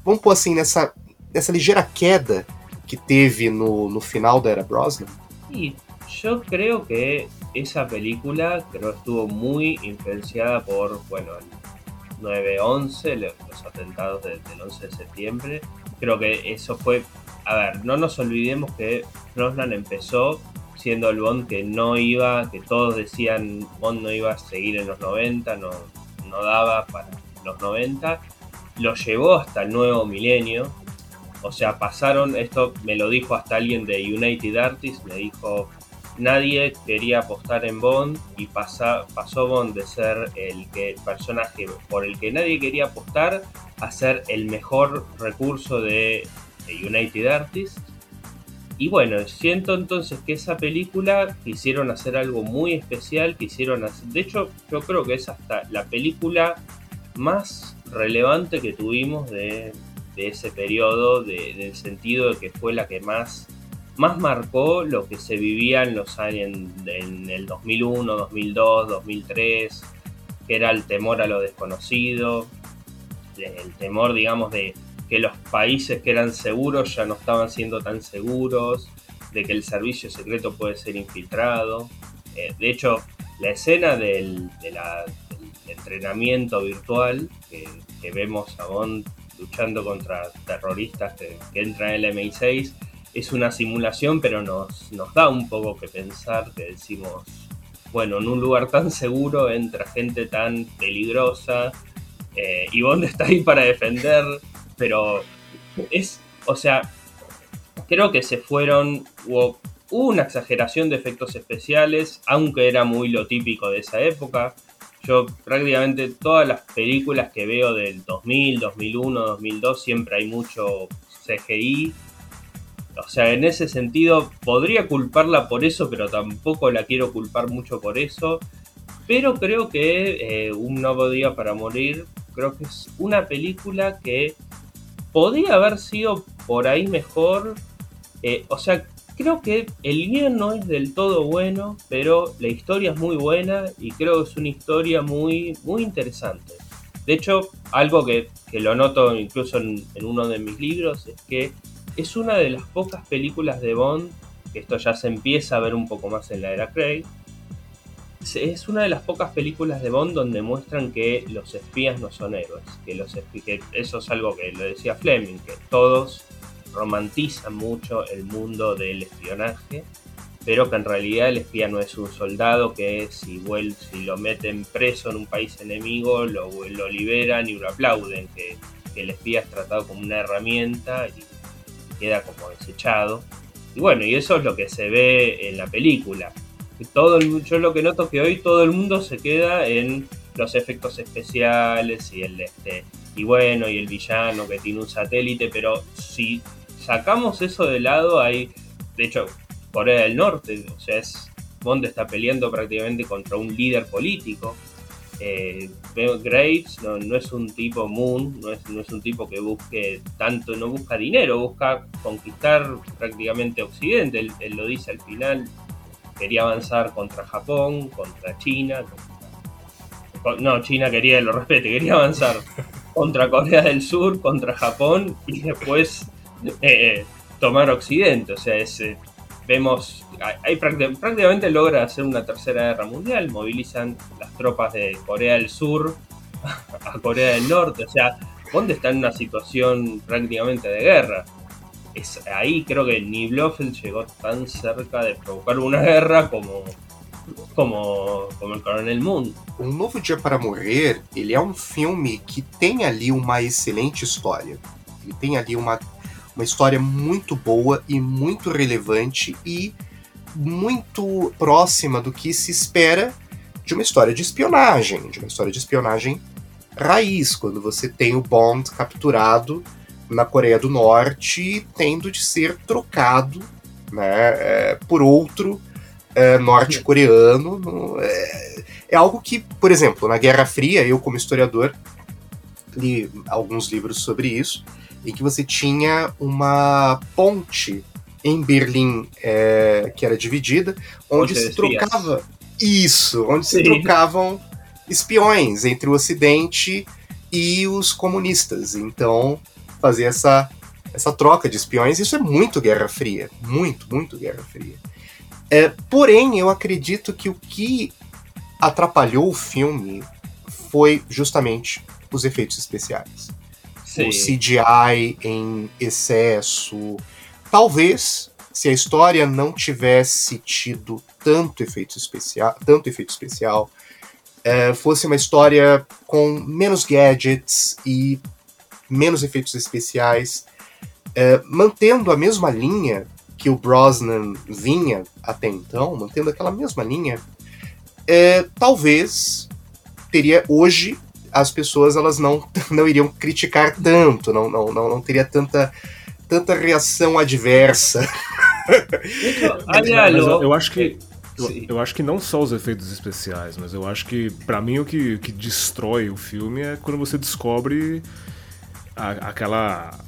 Vamos pôr assim, nessa, nessa ligeira queda que teve no, no final da era Brosnan? Y yo creo que esa película creo estuvo muy influenciada por, bueno, el 9-11, los atentados del 11 de septiembre. Creo que eso fue, a ver, no nos olvidemos que Brosnan empezó siendo el Bond que no iba, que todos decían Bond no iba a seguir en los 90, no, no daba para los 90, lo llevó hasta el nuevo milenio. O sea, pasaron, esto me lo dijo hasta alguien de United Artists, me dijo, nadie quería apostar en Bond y pasa, pasó Bond de ser el, personaje por el que nadie quería apostar a ser el mejor recurso de, United Artists. Y bueno, siento entonces que esa película quisieron hacer algo muy especial, quisieron hacer, de hecho yo creo que es hasta la película más relevante que tuvimos de, ese periodo, de, en el sentido de que fue la que más, más marcó lo que se vivía en los años, en, el 2001, 2002, 2003, que era el temor a lo desconocido, el temor, digamos, de que los países que eran seguros ya no estaban siendo tan seguros, de que el servicio secreto puede ser infiltrado. Eh, de hecho, la escena del, entrenamiento virtual que, vemos a Bond luchando contra terroristas que, entran en el MI6 es una simulación, pero nos, nos da un poco que pensar, que decimos, bueno, en un lugar tan seguro entra gente tan peligrosa eh, y Bond está ahí para defender, pero es, o sea, creo que se fueron, hubo, una exageración de efectos especiales, aunque era muy lo típico de esa época. Yo prácticamente todas las películas que veo del 2000, 2001, 2002 siempre hay mucho CGI. o sea, en ese sentido podría culparla por eso, pero tampoco la quiero culpar mucho por eso. Pero creo que eh, Un Nuevo Día para Morir, creo que es una película que podría haber sido por ahí mejor. Eh, o sea, creo que el guion no es del todo bueno, pero la historia es muy buena y creo que es una historia muy, muy interesante. De hecho, algo que, lo noto incluso en, uno de mis libros es que es una de las pocas películas de Bond, que esto ya se empieza a ver un poco más en la era Craig, es una de las pocas películas de Bond donde muestran que los espías no son héroes, que, los que eso es algo que lo decía Fleming, que todos romantizan mucho el mundo del espionaje pero que en realidad el espía no es un soldado que si, vuelve, si lo meten preso en un país enemigo lo, lo liberan y lo aplauden, que, el espía es tratado como una herramienta y queda como desechado. Y bueno, y eso es lo que se ve en la película. Todo yo lo que noto que hoy todo el mundo se queda en los efectos especiales y el este y bueno y el villano que tiene un satélite, pero si sacamos eso de lado hay de hecho Corea del Norte, o sea, es, Bond está peleando prácticamente contra un líder político. Eh, Graves no, es un tipo Moon, no es, no es un tipo que busque tanto, no busca dinero, busca conquistar prácticamente Occidente. Él, lo dice al final, quería avanzar contra Japón, contra China. no, China quería, lo respete, quería avanzar contra Corea del Sur, contra Japón y después eh, tomar Occidente. O sea, es, eh, vemos, hay, prácticamente logra hacer una tercera guerra mundial, movilizan las tropas de Corea del Sur a Corea del Norte, o sea, Bond está en una situación prácticamente de guerra. Es, ahí creo que ni Blofeld llegó tan cerca de provocar una guerra como como, como el Coronel Moon. Um Novo Dia para Morrer, ele é um filme que tem ali uma excelente história. Ele tem ali uma Uma história muito boa e muito relevante e muito próxima do que se espera de uma história de espionagem, de uma história de espionagem raiz, quando você tem o Bond capturado na Coreia do Norte, tendo de ser trocado né, é, por outro é, norte-coreano. É, é, algo que, por exemplo, na Guerra Fria, eu, como historiador, li alguns livros sobre isso em que você tinha uma ponte em Berlim é, que era dividida, onde se trocava isso, onde Sim. se trocavam espiões entre o Ocidente e os comunistas. Então, fazer essa essa troca de espiões, isso é muito Guerra Fria, muito, muito Guerra Fria. É, porém, eu acredito que o que atrapalhou o filme foi justamente os efeitos especiais. Sim. o CGI em excesso. Talvez se a história não tivesse tido tanto efeito especial, tanto efeito especial, é, fosse uma história com menos gadgets e menos efeitos especiais, é, mantendo a mesma linha que o Brosnan vinha até então, mantendo aquela mesma linha, é, talvez teria hoje as pessoas elas não, não iriam criticar tanto, não, não, não, não teria tanta, tanta reação adversa. Aliás, eu, eu acho que eu, eu, acho que não só os efeitos especiais, mas eu acho que, para mim, o que, o que destrói o filme é quando você descobre a, aquela.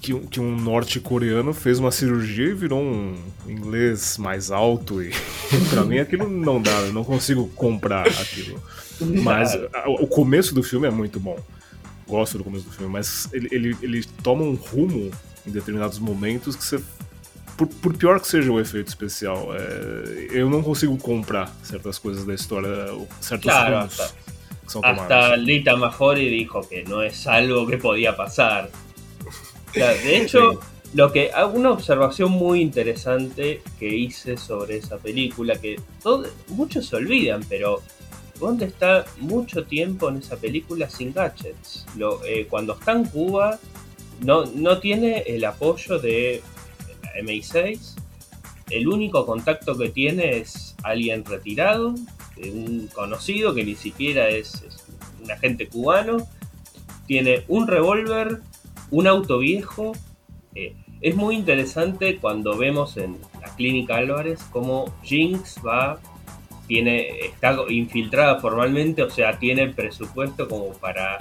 Que, que um norte-coreano fez uma cirurgia e virou um inglês mais alto. E para mim aquilo não dá, eu não consigo comprar aquilo. Mas o começo do filme é muito bom. Gosto do começo do filme, mas ele, ele, ele toma um rumo em determinados momentos que você. Por, por pior que seja o efeito especial, é, eu não consigo comprar certas coisas da história, certos rumos tomados. Hasta Lita Majori dijo que no es algo que podía pasar. de hecho, lo que una observación muy interesante que hice sobre esa película, que todo, muchos se olvidan, pero Bond está mucho tiempo en esa película sin gadgets. Lo, eh, cuando está en Cuba, no, no tiene el apoyo de la MI6. El único contacto que tiene es alguien retirado, un conocido que ni siquiera es, un agente cubano. Tiene un revólver, un auto viejo Eh, es muy interesante cuando vemos en la clínica Álvarez cómo Jinx va, tiene, está infiltrada formalmente, o sea, tiene presupuesto como para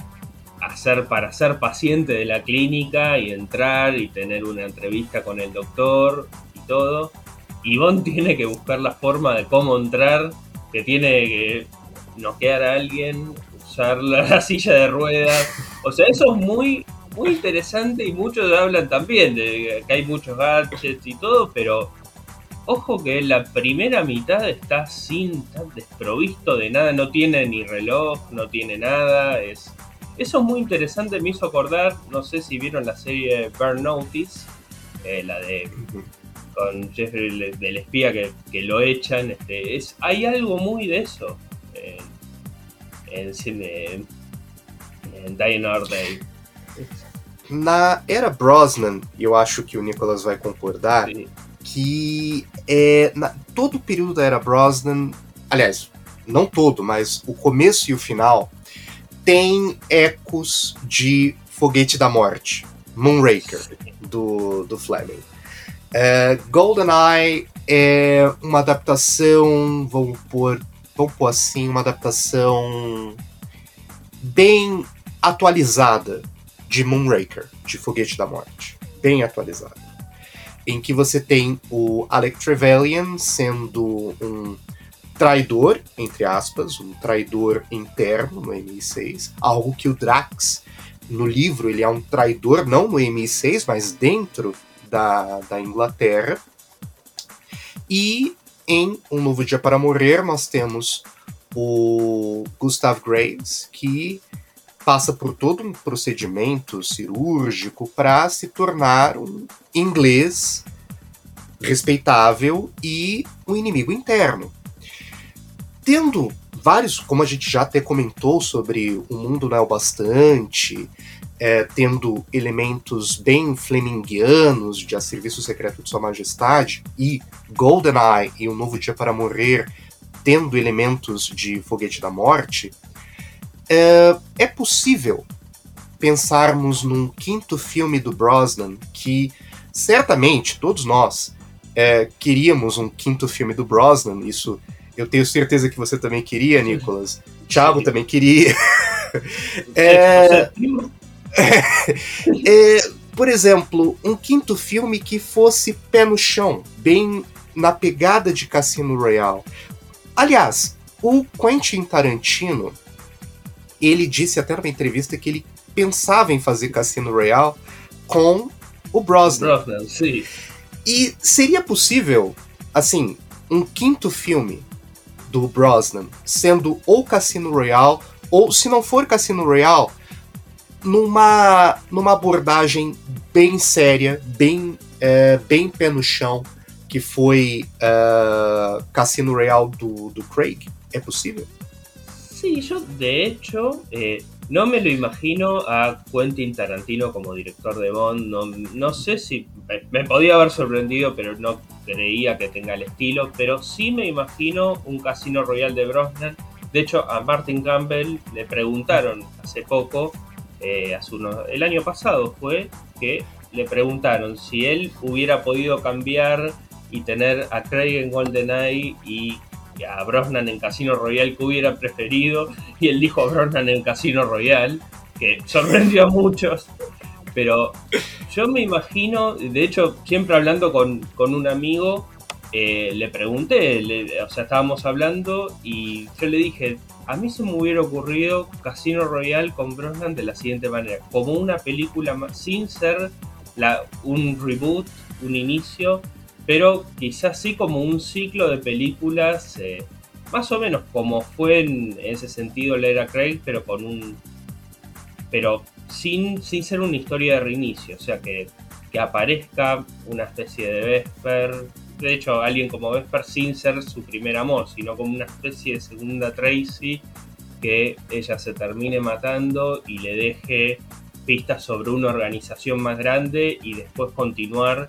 hacer, para ser paciente de la clínica y entrar y tener una entrevista con el doctor y todo. Y Bond tiene que buscar la forma de cómo entrar, que tiene que noquear a alguien, usar la silla de ruedas. O sea, eso es muy muy interesante y muchos hablan también de que hay muchos gadgets y todo, pero ojo que la primera mitad está sin tan desprovisto de nada, no tiene ni reloj, no tiene nada, es eso es muy interesante, me hizo acordar, no sé si vieron la serie Burn Notice, eh, la de con Jeffrey del espía que, lo echan, este, es, hay algo muy de eso en, cine en Die Day. Na era Brosnan, eu acho que o Nicolas vai concordar, Sim. que é, na, todo o período da era Brosnan, aliás, não todo, mas o começo e o final, tem ecos de Foguete da Morte, Moonraker, do, do Fleming. É, GoldenEye é uma adaptação, vamos pôr, vamos pôr assim, uma adaptação bem atualizada de Moonraker, de Foguete da Morte, bem atualizado, em que você tem o Alec Trevelyan sendo um traidor, entre aspas, um traidor interno no MI6, algo que o Drax, no livro, ele é um traidor, não no MI6, mas dentro da, da Inglaterra. E em Um Novo Dia para Morrer, nós temos o Gustav Graves, que passa por todo um procedimento cirúrgico para se tornar um inglês respeitável e um inimigo interno. Tendo vários, como a gente já até comentou sobre o mundo não é o bastante, é, tendo elementos bem flemingianos de A Serviço Secreto de Sua Majestade e GoldenEye e Um Novo Dia para Morrer tendo elementos de Foguete da Morte, é, é possível pensarmos num quinto filme do Brosnan que certamente todos nós é, queríamos um quinto filme do Brosnan. Isso eu tenho certeza que você também queria, Nicolas. Thiago também queria. é, é, por exemplo, um quinto filme que fosse pé no chão, bem na pegada de Cassino Royale. Aliás, o Quentin Tarantino ele disse até numa entrevista que ele pensava em fazer Cassino Royale com o Brosnan. Brosnan, sim. E seria possível, assim, um quinto filme do Brosnan sendo ou Cassino Royale, ou se não for Cassino Royale, numa, numa abordagem bem séria, bem, é, bem pé no chão, que foi uh, Cassino Royale do, do Craig? É possível? Sí, yo de hecho eh, no me lo imagino a Quentin Tarantino como director de Bond. No, no sé si me, podía haber sorprendido, pero no creía que tenga el estilo. Pero sí me imagino un Casino Royal de Brosnan. De hecho, a Martin Campbell le preguntaron hace poco, eh, el año pasado fue, que le preguntaron si él hubiera podido cambiar y tener a Craig en GoldenEye y a Brosnan en Casino Royale que hubiera preferido y él dijo Brosnan en Casino Royale, que sorprendió a muchos. Pero yo me imagino, de hecho, siempre hablando con, un amigo, eh, le pregunté, o sea, estábamos hablando y yo le dije, a mí se me hubiera ocurrido Casino Royale con Brosnan de la siguiente manera, como una película sin ser la, un reboot, un inicio, pero quizás sí como un ciclo de películas, eh, más o menos como fue en ese sentido la era Craig, pero con un. pero sin, sin ser una historia de reinicio, o sea que, que aparezca una especie de Vesper, de hecho alguien como Vesper sin ser su primer amor, sino como una especie de segunda Tracy que ella se termine matando y le deje pistas sobre una organización más grande y después continuar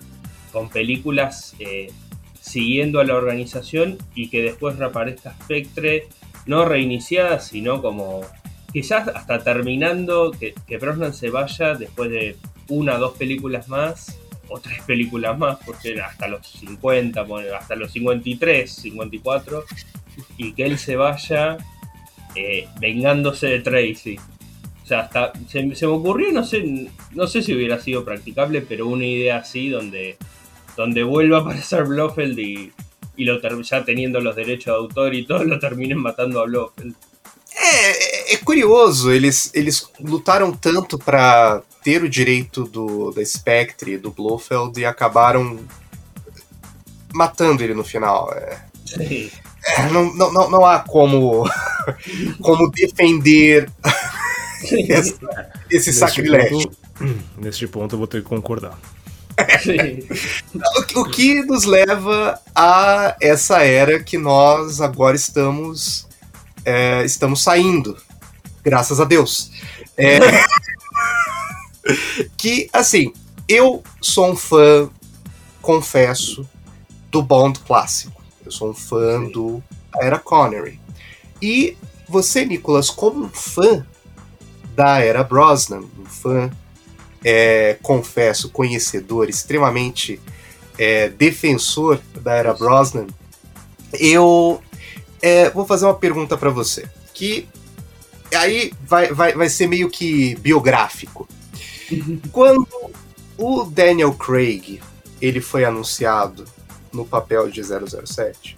con películas eh, siguiendo a la organización y que después reaparezca Spectre, no reiniciada, sino como quizás hasta terminando, que, que Brosnan se vaya después de una o dos películas más o tres películas más, porque hasta los 50, hasta los 53, 54, y que él se vaya eh, vengándose de Tracy. O sea, hasta se, me ocurrió, no sé, no sé si hubiera sido practicable, pero una idea así donde, donde vuelva a aparecer Blofeld y, y lo ya teniendo los derechos de autor y todo, lo terminen matando a Blofeld. É, é curioso, eles, eles lutaram tanto para ter o direito do, da Spectre, do Blofeld, e acabaram matando ele no final. É, é, não, não, não há como, como defender esse, esse sacrilégio. Ponto, neste ponto eu vou ter que concordar. o, o que nos leva a essa era que nós agora estamos é, estamos saindo, graças a Deus. É, que, assim, eu sou um fã, confesso, do Bond clássico. Eu sou um fã Sim. do Era Connery. E você, Nicolas, como um fã da Era Brosnan, um fã, é, confesso, conhecedor, extremamente é, defensor da Era Brosnan, eu é, vou fazer uma pergunta para você. Que aí vai, vai, vai ser meio que biográfico. Quando o Daniel Craig ele foi anunciado no papel de 007,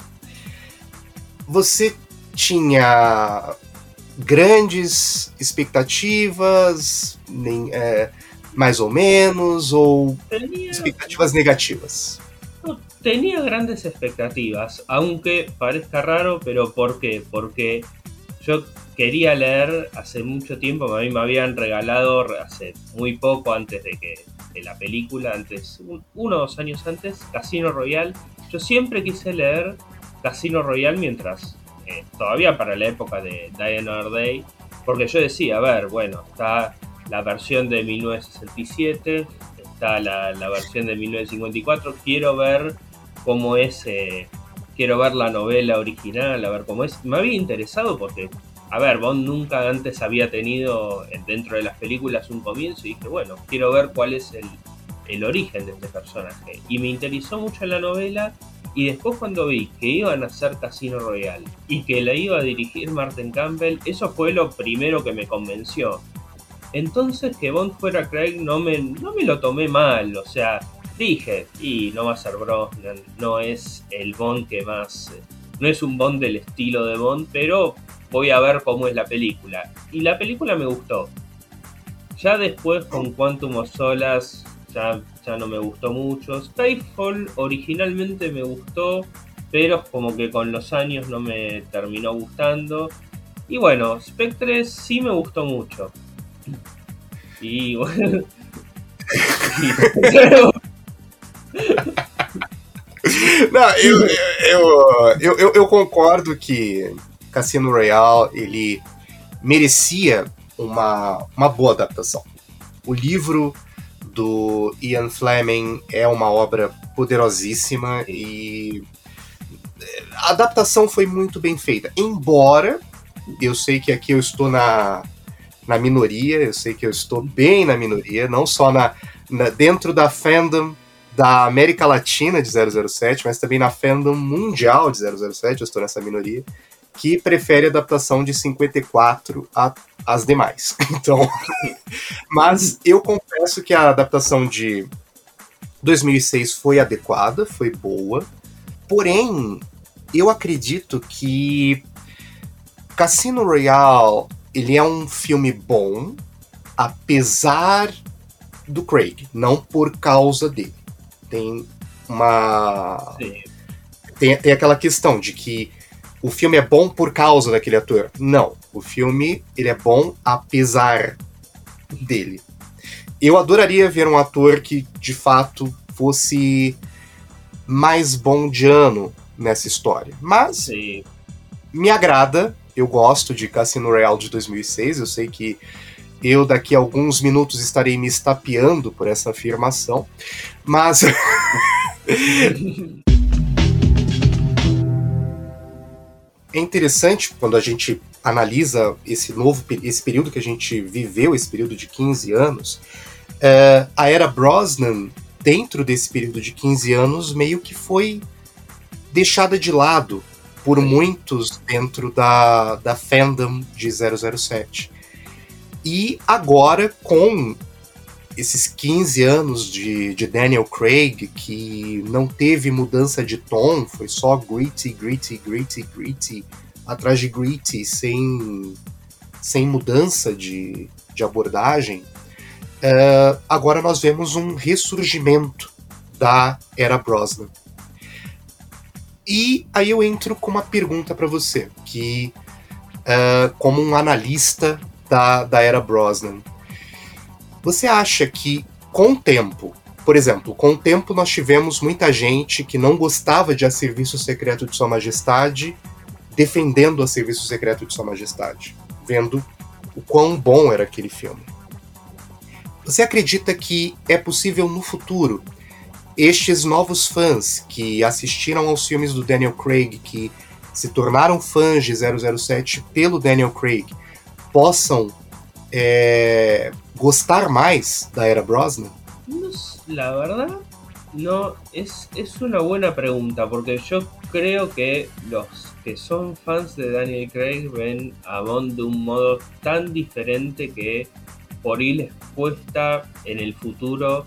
você tinha grandes expectativas, nem, é, mais ou menos, ou expectativas negativas? tenía grandes expectativas, aunque parezca raro, pero ¿por qué? Porque yo quería leer hace mucho tiempo, a mí me habían regalado hace muy poco antes de que de la película, antes, uno o dos años antes, Casino Royale. Yo siempre quise leer Casino Royale mientras, eh, todavía para la época de Diana Day, porque yo decía, a ver, bueno, está la versión de 1967, está la, la versión de 1954, quiero ver cómo es, eh, quiero ver la novela original, a ver cómo es. Me había interesado porque, a ver, Bond nunca antes había tenido dentro de las películas un comienzo y dije, bueno, quiero ver cuál es el, origen de este personaje. Y me interesó mucho la novela y después cuando vi que iban a hacer Casino Royale y que la iba a dirigir Martin Campbell, eso fue lo primero que me convenció. Entonces que Bond fuera Craig no me, no me lo tomé mal, o sea, dije, y no va a ser Brosnan, no es el Bond que más, no es un Bond del estilo de Bond, pero voy a ver cómo es la película. Y la película me gustó. Ya después con Quantum of Solas ya, ya no me gustó mucho. Skyfall originalmente me gustó, pero como que con los años no me terminó gustando. Y bueno, Spectre sí me gustó mucho. Y bueno. Não, eu, eu, eu, eu, concordo que Cassino Royale ele merecia uma, uma boa adaptação. O livro do Ian Fleming é uma obra poderosíssima e a adaptação foi muito bem feita. Embora eu sei que aqui eu estou na, na minoria, eu sei que eu estou bem na minoria, não só na, na dentro da fandom da América Latina de 007, mas também na fandom mundial de 007, eu estou nessa minoria, que prefere a adaptação de 54 a, as demais. Então, mas eu confesso que a adaptação de 2006 foi adequada, foi boa, porém, eu acredito que Cassino Royale, ele é um filme bom, apesar do Craig, não por causa dele tem uma. Tem, tem aquela questão de que o filme é bom por causa daquele ator. Não. O filme ele é bom apesar dele. Eu adoraria ver um ator que de fato fosse mais bondiano nessa história. Mas Sim. me agrada. Eu gosto de Cassino Royale de 2006. Eu sei que eu daqui a alguns minutos estarei me estapeando por essa afirmação, mas. é interessante quando a gente analisa esse novo esse período que a gente viveu, esse período de 15 anos. É, a era Brosnan dentro desse período de 15 anos, meio que foi deixada de lado por muitos dentro da, da fandom de 007. E agora, com esses 15 anos de, de Daniel Craig, que não teve mudança de tom, foi só gritty, gritty, gritty, gritty, atrás de gritty, sem, sem mudança de, de abordagem, uh, agora nós vemos um ressurgimento da era Brosnan. E aí eu entro com uma pergunta para você, que uh, como um analista da, da era Brosnan, você acha que com o tempo, por exemplo, com o tempo nós tivemos muita gente que não gostava de A Serviço Secreto de Sua Majestade defendendo A Serviço Secreto de Sua Majestade, vendo o quão bom era aquele filme. Você acredita que é possível no futuro estes novos fãs que assistiram aos filmes do Daniel Craig, que se tornaram fãs de 007 pelo Daniel Craig, possam é, gostar más de era Brosnan? la verdad, no, es, es una buena pregunta, porque yo creo que los que son fans de Daniel Craig ven a Bond de un modo tan diferente que por ahí les cuesta en el futuro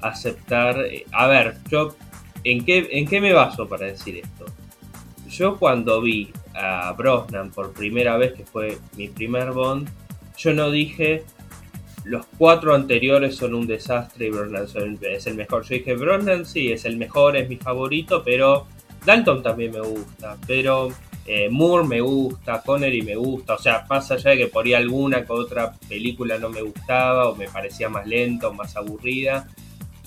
aceptar. Eh, a ver, yo, ¿en qué, ¿en qué me baso para decir esto? Yo cuando vi a Brosnan por primera vez, que fue mi primer Bond, yo no dije, los cuatro anteriores son un desastre y Brosnan es el mejor. Yo dije, Brosnan sí, es el mejor, es mi favorito, pero Dalton también me gusta, pero eh, Moore me gusta, Connery me gusta, o sea, más allá de que por ahí alguna que otra película no me gustaba o me parecía más lenta o más aburrida,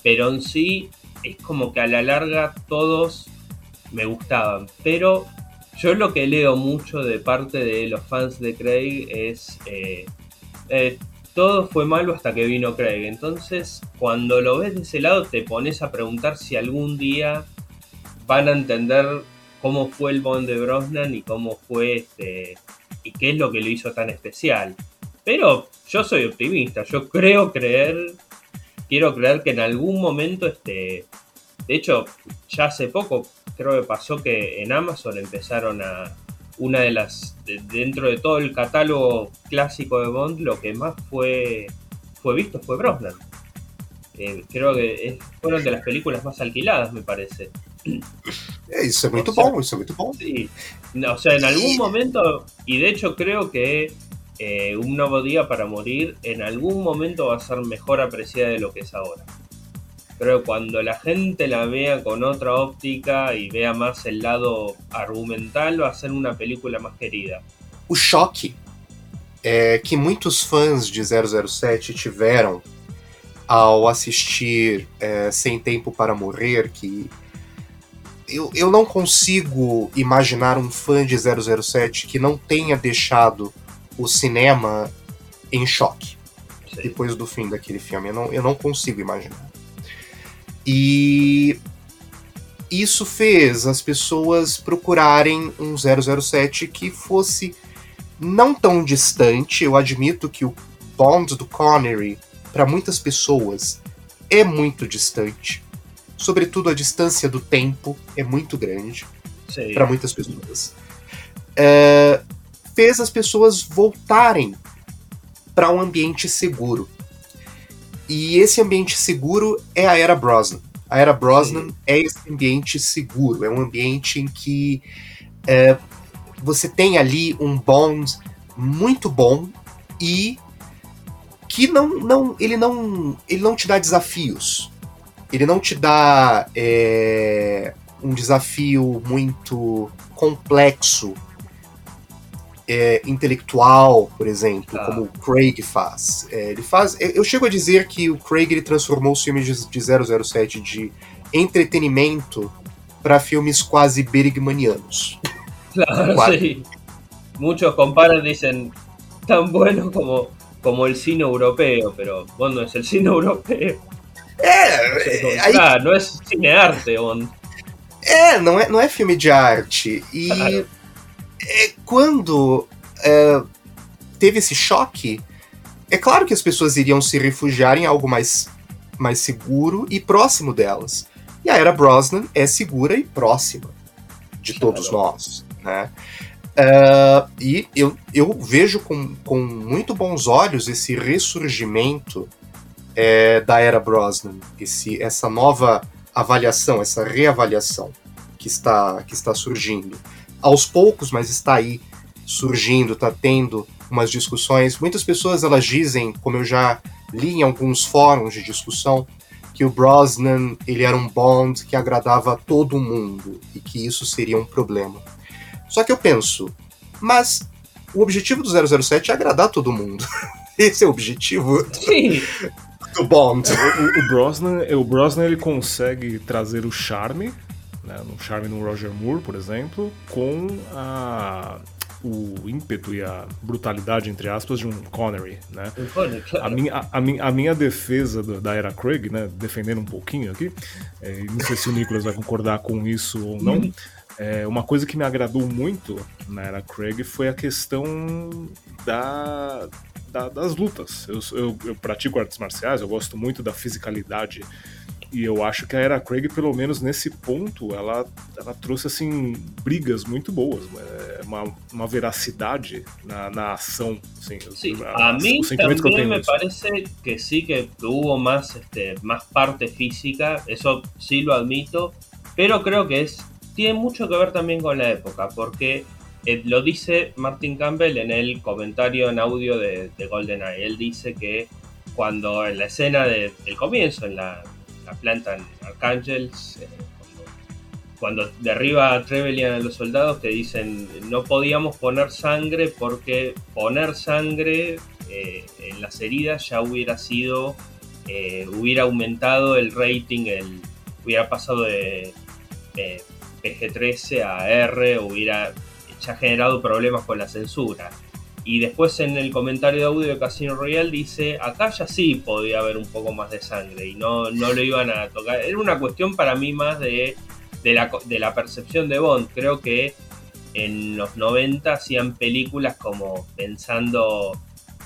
pero en sí es como que a la larga todos me gustaban, pero yo lo que leo mucho de parte de los fans de Craig es eh, eh, todo fue malo hasta que vino Craig. Entonces, cuando lo ves de ese lado, te pones a preguntar si algún día van a entender cómo fue el Bond de Brosnan y cómo fue este y qué es lo que lo hizo tan especial. Pero yo soy optimista, yo creo creer, quiero creer que en algún momento este, de hecho, ya hace poco creo que pasó que en Amazon empezaron a una de las, dentro de todo el catálogo clásico de Bond, lo que más fue, fue visto fue Brosnan. Eh, creo que fueron de las películas más alquiladas, me parece. Eso es muy bom, eso es muy Sí, o sea, en algún momento, y de hecho creo que eh, Un Nuevo Día para Morir en algún momento va a ser mejor apreciada de lo que es ahora. Pero cuando la gente la vea con otra óptica y vea más el lado argumental, va a ser uma película mais querida. O choque é que muitos fãs de 007 tiveram ao assistir é, Sem Tempo para Morrer, que eu, eu não consigo imaginar um fã de 007 que não tenha deixado o cinema em choque Sim. depois do fim daquele filme. Eu não, eu não consigo imaginar. E isso fez as pessoas procurarem um 007 que fosse não tão distante. Eu admito que o Bond do Connery, para muitas pessoas, é muito distante. Sobretudo a distância do tempo é muito grande para muitas pessoas. É, fez as pessoas voltarem para um ambiente seguro. E esse ambiente seguro é a era Brosnan. A era Brosnan Sim. é esse ambiente seguro, é um ambiente em que é, você tem ali um Bond muito bom e que não, não, ele não, ele não te dá desafios. Ele não te dá é, um desafio muito complexo é, intelectual, por exemplo, ah. como o Craig faz. É, ele faz. Eu chego a dizer que o Craig ele transformou os filmes de, de 007 de entretenimento para filmes quase bergmanianos. Claro, quase. sí. Muchos comparan, dicen, tan bueno como, como el cine europeo, pero Bond no es el cine europeo. É, é aí... ah, não é cine arte, Bond. É, não é, não é filme de arte. E claro é, quando é, teve esse choque, é claro que as pessoas iriam se refugiar em algo mais mais seguro e próximo delas. E a era Brosnan é segura e próxima de todos nós, né? Uh, e eu, eu vejo com, com muito bons olhos esse ressurgimento é, da era Brosnan, esse, essa nova avaliação, essa reavaliação que está, que está surgindo. Aos poucos, mas está aí surgindo, está tendo umas discussões. Muitas pessoas elas dizem, como eu já li em alguns fóruns de discussão, que o Brosnan ele era um Bond que agradava a todo mundo e que isso seria um problema. Só que eu penso, mas o objetivo do 007 é agradar todo mundo. Esse é o objetivo Sim. do Bond. O, o, Brosnan, o Brosnan ele consegue trazer o charme, né, no charme no Roger Moore, por exemplo, com a o ímpeto e a brutalidade, entre aspas, de um Connery, né? Connery, claro. a, minha, a, minha, a minha defesa do, da era Craig, né, defendendo um pouquinho aqui, é, não sei se o Nicholas vai concordar com isso ou não, uhum. É, uma coisa que me agradou muito na era Craig foi a questão da, da das lutas. Eu, eu, eu, pratico artes marciais, eu gosto muito da fisicalidade. E eu acho que a Era Craig, pelo menos nesse ponto, ela, ela trouxe assim brigas muito boas, uma, uma veracidade na, na ação. Assim, sí, a, a mí también me parece que sí que hubo más, este, más parte física, eso sí lo admito, pero creo que es tiene mucho que ver también con la época, porque eh, lo dice Martin Campbell en el comentario en audio de, de GoldenEye. Él dice que cuando en la escena del comienzo, en la, planta en eh, cuando, derriba a Trevelyan a los soldados, te dicen no podíamos poner sangre porque poner sangre eh, en las heridas ya hubiera sido, hubiera aumentado el rating, el, hubiera pasado de PG-13 a R hubiera ya generado problemas con la censura. Y después en el comentario de audio de Casino Royale dice, acá ya sí podía haber un poco más de sangre y no, no lo iban a tocar. Era una cuestión para mí más de, de, la, de la percepción de Bond. Creo que en los 90 hacían películas como pensando...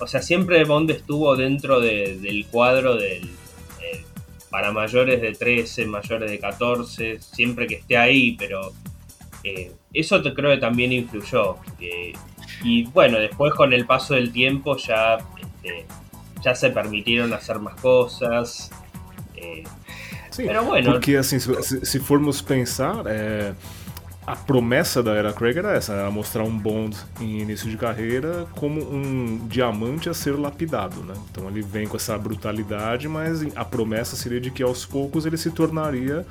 O sea, siempre Bond estuvo dentro del cuadro del, para mayores de 13, mayores de 14, siempre que esté ahí, pero eh, eso te creo que también influyó. Y bueno, después con el paso del tiempo ya, este, ya se permitieron hacer más cosas. Eh, Sim, bueno. Porque assim, se, se formos pensar, é, a promessa da era Craig era essa, era mostrar um Bond em início de carreira como um diamante a ser lapidado, né? Então ele vem com essa brutalidade, mas a promessa seria de que aos poucos ele se tornaria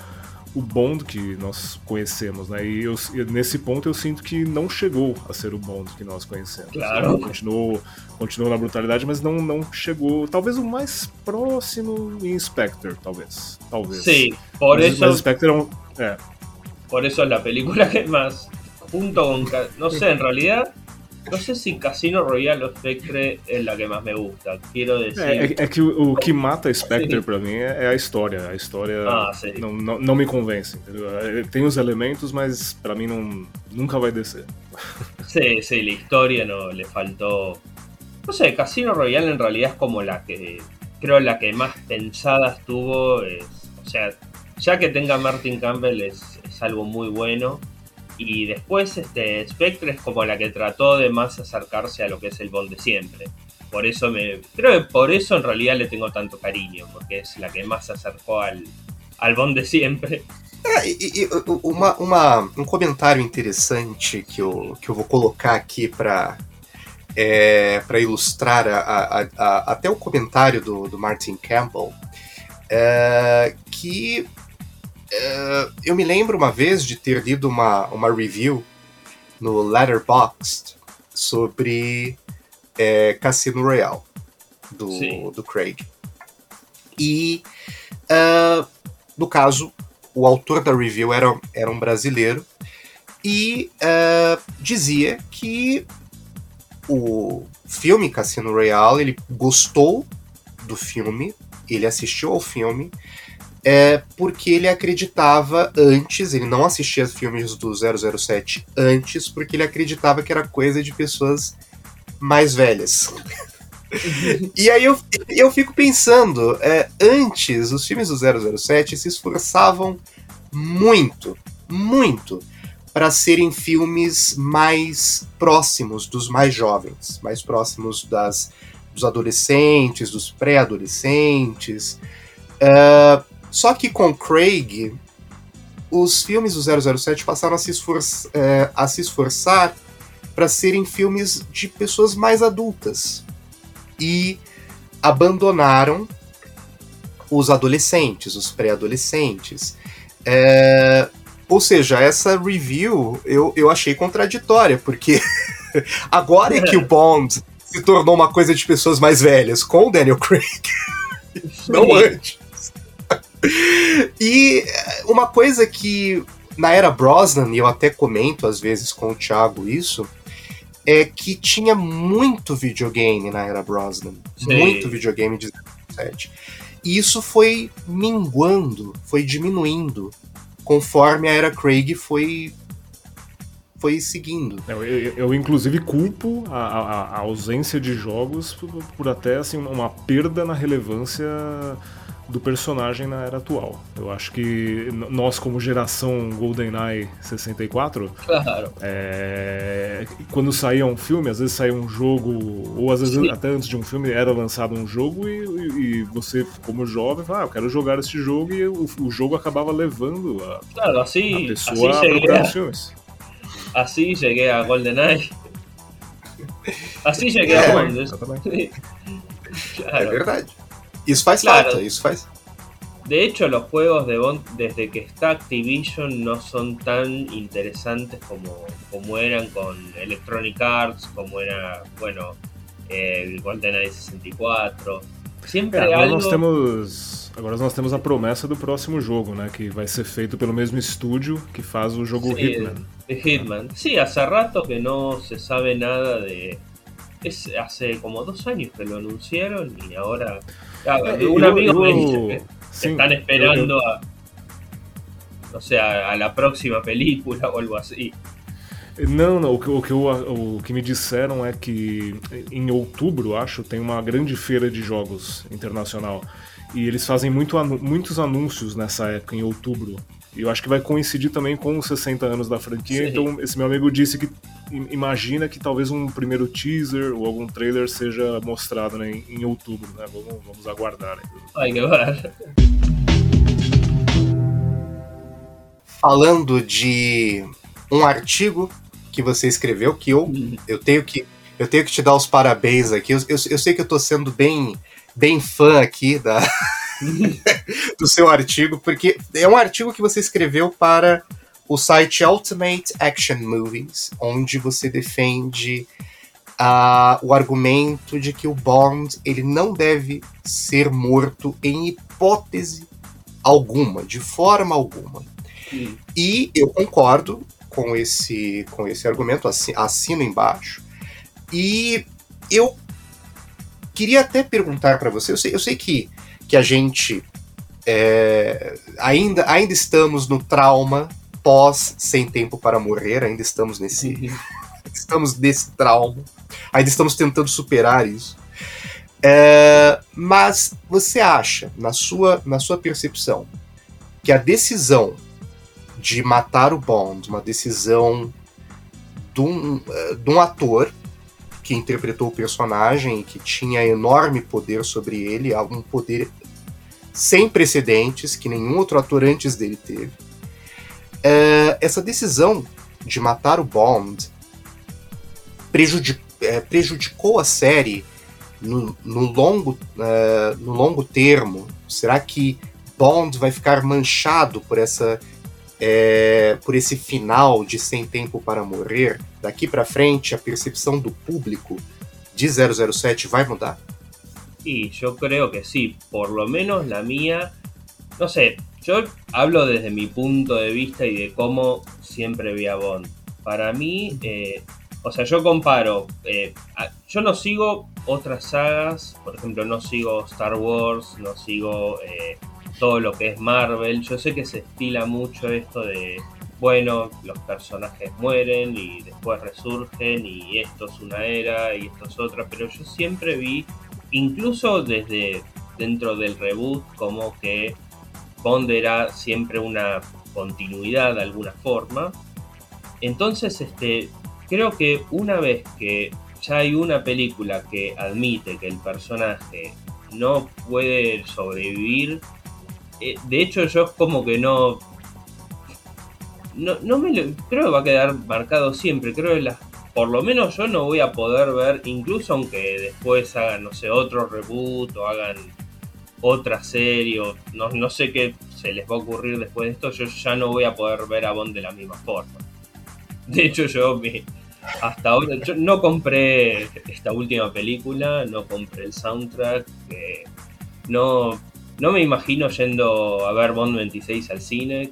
o Bond que nós conhecemos, né? E eu, nesse ponto eu sinto que não chegou a ser o Bond que nós conhecemos. Claro. Continuou, continuou na brutalidade, mas não, não chegou. Talvez o mais próximo em Spectre, talvez. Talvez. Sim, por mas, isso. Mas Spectre é um. É, Por eso es la película que más, junto con, no sé, en realidad, no sé si Casino Royale o Spectre é a que mais me gusta. Quero dizer. É, é, é que o, o, que mata Spectre para mim é, é, a história. A história ah, não, não, não, me convence. Entendeu? Tem os elementos, mas para mim não, nunca vai descer. Sí, sí, la historia no le faltó. No sé, Casino Royale en realidad es como la que. Creo la que más pensada estuvo. Es, o sea, ya que tenga Martin Campbell es, algo muy bueno. Y después este Spectre es como la que trató de más acercarse a lo que es el Bond de siempre. Por eso me. Creo que por eso en realidad le tengo tanto cariño, porque es la que más se acercou al, al Bond de sempre. É, e, e uma, uma, um comentário interessante que eu, que eu vou colocar aqui para é, ilustrar a, a, a, até o comentário do, do Martin Campbell, é, que eu me lembro uma vez de ter lido uma, uma review no Letterboxd sobre é, Cassino Royale, do, do Craig. E, uh, no caso, o autor da review era, era um brasileiro e uh, dizia que o filme Cassino Royale ele gostou do filme, ele assistiu ao filme é porque ele acreditava antes, ele não assistia filmes do 007 antes, porque ele acreditava que era coisa de pessoas mais velhas. e aí eu, eu fico pensando, é, antes os filmes do 007 se esforçavam muito, muito para serem filmes mais próximos dos mais jovens, mais próximos das, dos adolescentes, dos pré-adolescentes. Uh, só que com Craig, os filmes do 007 passaram a se, esforçar, uh, a se esforçar para serem filmes de pessoas mais adultas e abandonaram os adolescentes, os pré-adolescentes. É, ou seja, essa review eu, eu achei contraditória, porque agora é que o Bond se tornou uma coisa de pessoas mais velhas, com o Daniel Craig. Não antes. e uma coisa que na era Brosnan, e eu até comento às vezes com o Thiago isso, é que tinha muito videogame na era Brosnan. Sim. Muito videogame de 17. E isso foi minguando, foi diminuindo, conforme a era Craig foi foi seguindo. Eu, eu, eu inclusive culpo a, a, a, ausência de jogos por, por até assim, uma perda na relevância do personagem na era atual. Eu acho que nós, como geração GoldenEye 64, claro. é, quando saía um filme, às vezes saía um jogo, ou às vezes Sim. até antes de um filme era lançado um jogo e, e você, como jovem, fala, ah, eu quero jogar este jogo e o, o jogo acabava levando a, claro, assim, a pessoa assim a procurar os filmes. Assim cheguei a GoldenEye. Assim cheguei é, a GoldenEye. Claro. É verdade. Isso faz claro. falta, isso faz. De hecho, los juegos de Bond, desde que está Activision, no son tan interesantes como, como eran con Electronic Arts, como era, bueno, el GoldenEye 64. Sempre é, agora algo... nós temos agora nós temos a promessa do próximo jogo, né, que vai ser feito pelo mesmo estúdio que faz o jogo sí, Hitman. Hitman. Sí, hace rato que no se sabe nada de es hace como dos años que lo anunciaron y ahora Ah, eh, un amigo me dice que están esperando a. No sé, a, a, la próxima película ou algo assim. Não, não o, que, o, que eu, o que me disseram é que em outubro, acho, tem uma grande feira de jogos internacional. E eles fazem muito, muitos anúncios nessa época, em outubro. E eu acho que vai coincidir também com os 60 anos da franquia. Sim. Então, esse meu amigo disse que imagina que talvez um primeiro teaser ou algum trailer seja mostrado né, em, outubro. Né? Vamos, vamos aguardar. Né? Ai, que Falando de um artigo que você escreveu, que eu, uhum. eu tenho que eu tenho que te dar os parabéns aqui. Eu, eu, eu sei que eu estou sendo bem, bem fã aqui da, do seu artigo, porque é um artigo que você escreveu para o site Ultimate Action Movies, onde você defende uh, o argumento de que o Bond ele não deve ser morto em hipótese alguma, de forma alguma. Sim. E eu concordo com esse, com esse argumento, assino embaixo. E eu queria até perguntar para você, eu sei, eu sei que que a gente é, ainda, ainda estamos no trauma pós Sem Tempo para Morrer, ainda estamos nesse. Uhum. estamos nesse trauma. Ainda estamos tentando superar isso. É, mas você acha, na sua, na sua percepção, que a decisão de matar o Bond, uma decisão de um, de um ator que interpretou o personagem e que tinha enorme poder sobre ele, um poder sem precedentes que nenhum outro ator antes dele teve. É, essa decisão de matar o Bond é, prejudicou a série no, no longo, é, no longo termo? Será que Bond vai ficar manchado por essa é, por esse final de Sem Tempo para Morrer? Daqui para frente, a percepção do público de 007 vai mudar? Y yo creo que sí, por lo menos la mía, no sé, yo hablo desde mi punto de vista y de cómo siempre vi a Bond. Para mí, eh, o sea, yo comparo, eh, yo no sigo otras sagas, por ejemplo, no sigo Star Wars, no sigo eh, todo lo que es Marvel, yo sé que se estila mucho esto de, bueno, los personajes mueren y después resurgen y esto es una era y esto es otra, pero yo siempre vi incluso desde dentro del reboot, como que Bond era siempre una continuidad de alguna forma. Entonces, este, creo que una vez que ya hay una película que admite que el personaje no puede sobrevivir, eh, de hecho yo como que no, no, no me creo que va a quedar marcado siempre, creo que las por lo menos yo no voy a poder ver, incluso aunque después hagan, no sé, otro reboot o hagan otra serie o no, no sé qué se les va a ocurrir después de esto, yo ya no voy a poder ver a Bond de la misma forma. De hecho, yo hasta ahora yo no compré esta última película, no compré el soundtrack, no, no me imagino yendo a ver Bond 26 al cine.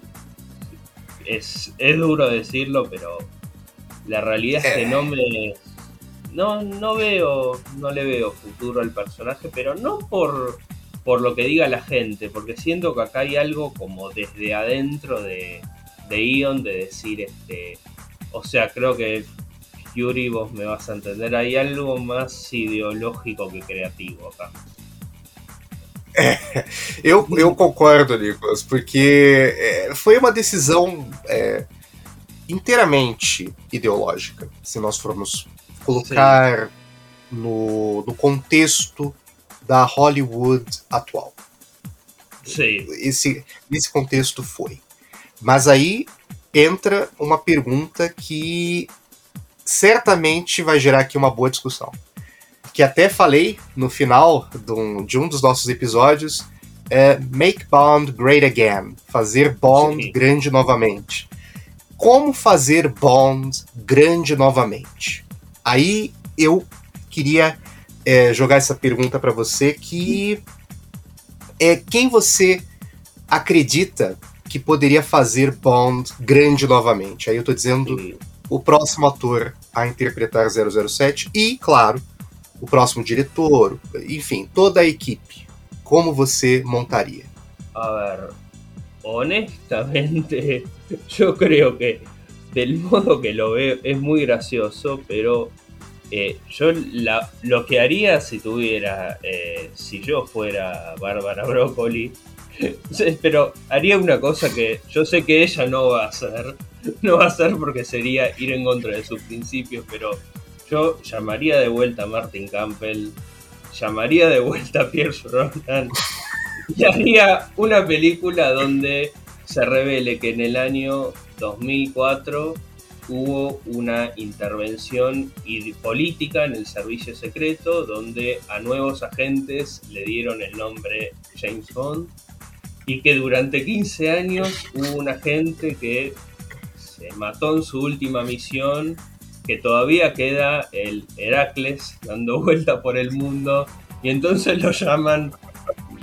Es, es duro decirlo, pero la realidad es que no me. No, no veo. No le veo futuro al personaje, pero no por, por lo que diga la gente, porque siento que acá hay algo como desde adentro de, de Ion de decir este. O sea, creo que Yuri, vos me vas a entender, hay algo más ideológico que creativo acá. eu, eu concordo, porque é, foi uma é, inteiramente ideológica, se nós formos colocar no, no, contexto da Hollywood atual. Sim. Esse, esse contexto foi. Mas aí entra uma pergunta que certamente vai gerar aqui uma boa discussão. Que até falei no final de um dos nossos episódios, é Make Bond Great Again, fazer Bond Sim. grande novamente como fazer Bond grande novamente? Aí eu queria é, jogar essa pergunta para você que é quem você acredita que poderia fazer Bond grande novamente? Aí eu tô dizendo o próximo ator a interpretar 007 e, claro, o próximo diretor, enfim, toda a equipe. Como você montaria? A ver, honestamente, yo creo que del modo que lo veo es muy gracioso, pero eh, yo lo que haría si tuviera, eh, si yo fuera Bárbara Broccoli, pero haría una cosa que yo sé que ella no va a hacer, no va a hacer porque sería ir en contra de sus principios, pero yo llamaría de vuelta a Martin Campbell, llamaría de vuelta a Pierce Brosnan y haría una película donde se revele que en el año 2004 hubo una intervención política en el servicio secreto donde a nuevos agentes le dieron el nombre James Bond y que durante 15 años hubo un agente que se mató en su última misión, que todavía queda el Heracles dando vuelta por el mundo y entonces lo llaman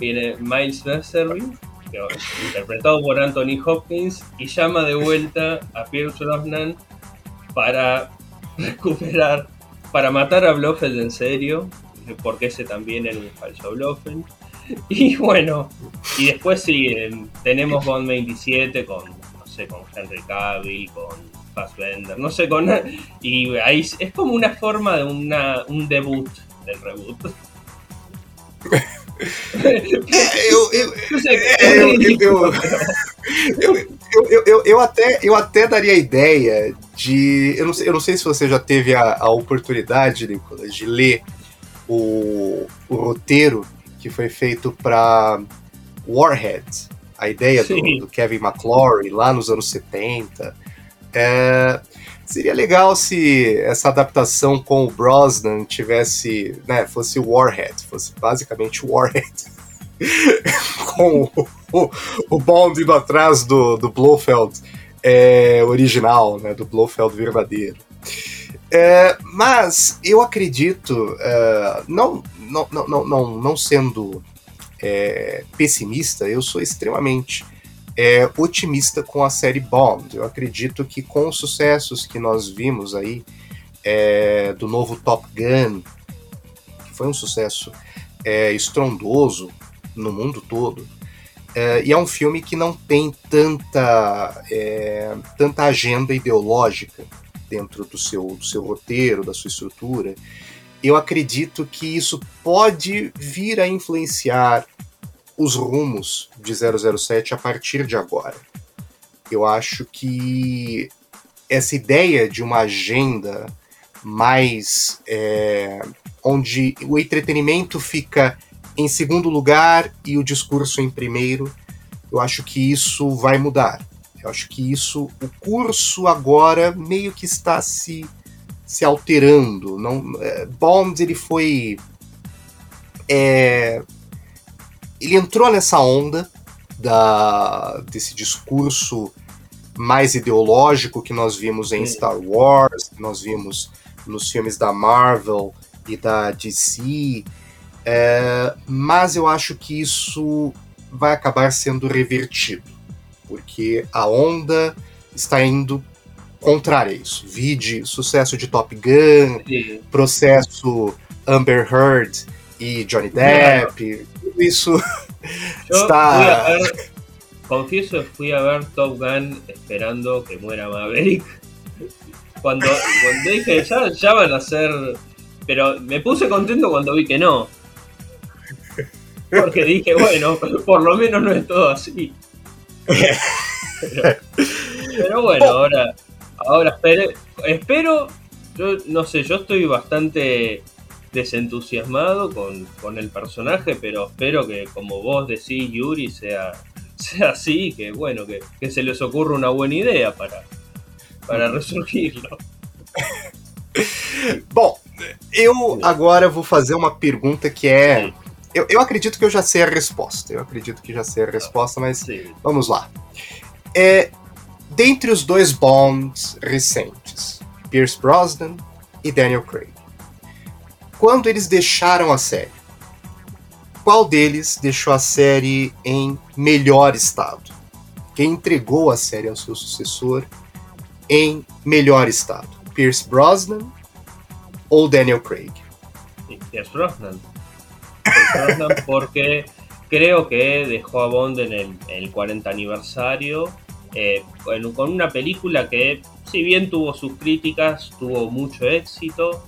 Miles Messervy, interpretado por Anthony Hopkins, y llama de vuelta a Pierce Brosnan para recuperar, para matar a Blofeld en serio, porque ese también era un falso Blofeld. Y bueno, y después sí, tenemos Bond 27 con, no sé, con Henry Cavill, con Fassbender, no sé, con... Y ahí es como una forma de una, un debut del reboot. eu, eu, eu, eu, até, eu até daria a ideia de. Eu não sei, eu não sei se você já teve a, a oportunidade, Nicolas, de ler o, o roteiro que foi feito para Warhead, a ideia do, do, Kevin McClory lá nos anos 70. É, Seria legal se essa adaptação com o Brosnan tivesse, né, fosse Warhead, fosse basicamente Warhead. com o, o, o, Bond indo atrás do, do Blofeld é, original, né, do Blofeld verdadeiro. É, mas eu acredito, é, não, não, não, não, não sendo é, pessimista, eu sou extremamente é, otimista com a série Bond. Eu acredito que com os sucessos que nós vimos aí é, do novo Top Gun, que foi um sucesso é, estrondoso no mundo todo, é, e é um filme que não tem tanta, é, tanta agenda ideológica dentro do seu, do seu roteiro, da sua estrutura. eu acredito que isso pode vir a influenciar os rumos de 007 a partir de agora. Eu acho que essa ideia de uma agenda mais é, onde o entretenimento fica em segundo lugar e o discurso em primeiro, eu acho que isso vai mudar. Eu acho que isso, o curso agora meio que está se, se alterando. Não, é, Bond ele foi, é, ele entrou nessa onda da, desse discurso mais ideológico que nós vimos em Star Wars, que nós vimos nos filmes da Marvel e da DC, é, mas eu acho que isso vai acabar sendo revertido, porque a onda está indo contrária a isso. Vide sucesso de Top Gun, processo Amber Heard e Johnny Depp, tudo isso está... confieso, fui a ver Top Gun esperando que muera Maverick. Cuando, cuando dije, ya, ya van a ser. Pero me puse contento cuando vi que no. Porque dije, bueno, por lo menos no es todo así. Pero, bueno, ahora, ahora espero, espero, yo no sé, yo estoy bastante desentusiasmado con, con el personaje, pero espero que como vos decís, Yuri, sea sea así, que bueno, que, que se les ocurra uma boa ideia para, para ressurgirlo. Bom, eu agora vou fazer uma pergunta que é. Eu, eu acredito que eu já sei a resposta. Eu acredito que já sei a resposta, mas Sim. vamos lá. É, dentre os dois Bonds recentes, Pierce Brosnan e Daniel Craig, quando eles deixaram a série, qual deles deixou a série em melhor estado? Quem entregou a série ao seu sucessor em melhor estado? Pierce Brosnan ou Daniel Craig? Pierce Brosnan. Pierce Brosnan porque creo que dejó a Bond en el, el 40 aniversario eh, con una película que, si bien tuvo sus críticas, tuvo mucho éxito,